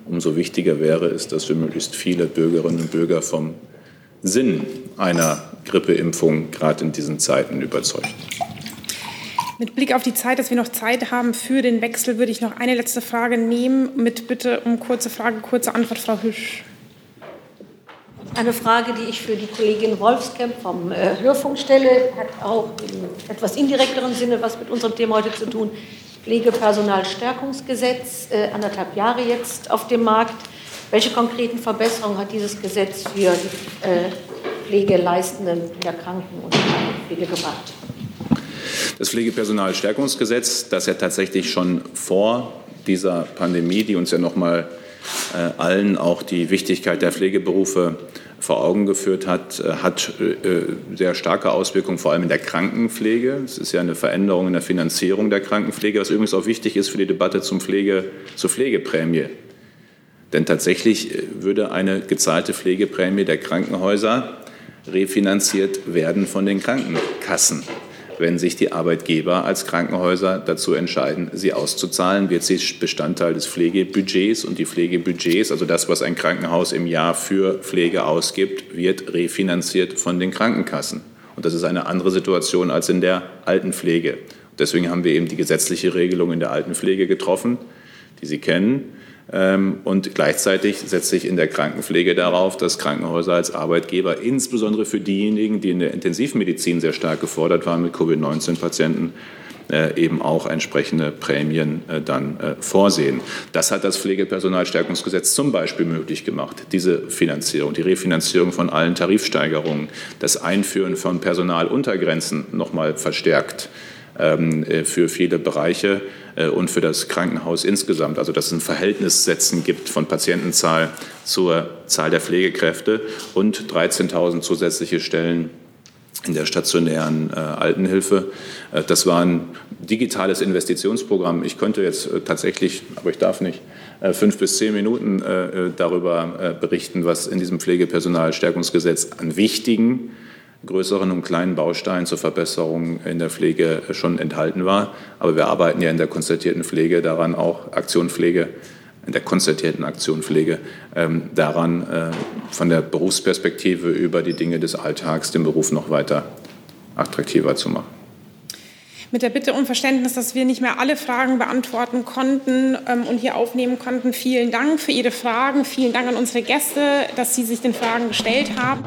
Umso wichtiger wäre es, dass wir möglichst viele Bürgerinnen und Bürger vom Sinn einer Grippeimpfung gerade in diesen Zeiten überzeugen. Mit Blick auf die Zeit, dass wir noch Zeit haben für den Wechsel, würde ich noch eine letzte Frage nehmen. Mit Bitte um kurze Frage, kurze Antwort, Frau Hüsch. Eine Frage, die ich für die Kollegin Wolfskamp vom äh, Hörfunk stelle, hat auch im etwas indirekteren Sinne was mit unserem Thema heute zu tun. Pflegepersonalstärkungsgesetz, äh, anderthalb Jahre jetzt auf dem Markt. Welche konkreten Verbesserungen hat dieses Gesetz für die äh, Pflegeleistenden der Kranken- und Pflege gebracht? Das Pflegepersonalstärkungsgesetz, das ja tatsächlich schon vor dieser Pandemie, die uns ja noch mal äh, allen auch die Wichtigkeit der Pflegeberufe vor Augen geführt hat, äh, hat äh, sehr starke Auswirkungen, vor allem in der Krankenpflege. Es ist ja eine Veränderung in der Finanzierung der Krankenpflege, was übrigens auch wichtig ist für die Debatte zum Pflege, zur Pflegeprämie. Denn tatsächlich würde eine gezahlte Pflegeprämie der Krankenhäuser refinanziert werden von den Krankenkassen wenn sich die Arbeitgeber als Krankenhäuser dazu entscheiden, sie auszuzahlen, wird sie Bestandteil des Pflegebudgets und die Pflegebudgets, also das, was ein Krankenhaus im Jahr für Pflege ausgibt, wird refinanziert von den Krankenkassen. Und das ist eine andere Situation als in der Altenpflege. Deswegen haben wir eben die gesetzliche Regelung in der Altenpflege getroffen, die Sie kennen und gleichzeitig setzt sich in der Krankenpflege darauf, dass Krankenhäuser als Arbeitgeber, insbesondere für diejenigen, die in der Intensivmedizin sehr stark gefordert waren mit Covid-19-Patienten, äh, eben auch entsprechende Prämien äh, dann äh, vorsehen. Das hat das Pflegepersonalstärkungsgesetz zum Beispiel möglich gemacht, diese Finanzierung, die Refinanzierung von allen Tarifsteigerungen, das Einführen von Personaluntergrenzen noch mal verstärkt ähm, für viele Bereiche äh, und für das Krankenhaus insgesamt. Also dass es ein Verhältnis setzen gibt von Patientenzahl zur Zahl der Pflegekräfte und 13.000 zusätzliche Stellen in der stationären äh, Altenhilfe. Äh, das war ein digitales Investitionsprogramm. Ich könnte jetzt äh, tatsächlich, aber ich darf nicht, äh, fünf bis zehn Minuten äh, darüber berichten, was in diesem Pflegepersonalstärkungsgesetz an wichtigen größeren und kleinen Bausteinen zur Verbesserung in der Pflege schon enthalten war. Aber wir arbeiten ja in der konzertierten Pflege daran, auch Aktion Pflege, in der konzertierten Aktion Pflege, ähm, daran äh, von der Berufsperspektive über die Dinge des Alltags den Beruf noch weiter attraktiver zu machen. Mit der Bitte um Verständnis, dass wir nicht mehr alle Fragen beantworten konnten ähm, und hier aufnehmen konnten. Vielen Dank für Ihre Fragen. Vielen Dank an unsere Gäste, dass Sie sich den Fragen gestellt haben.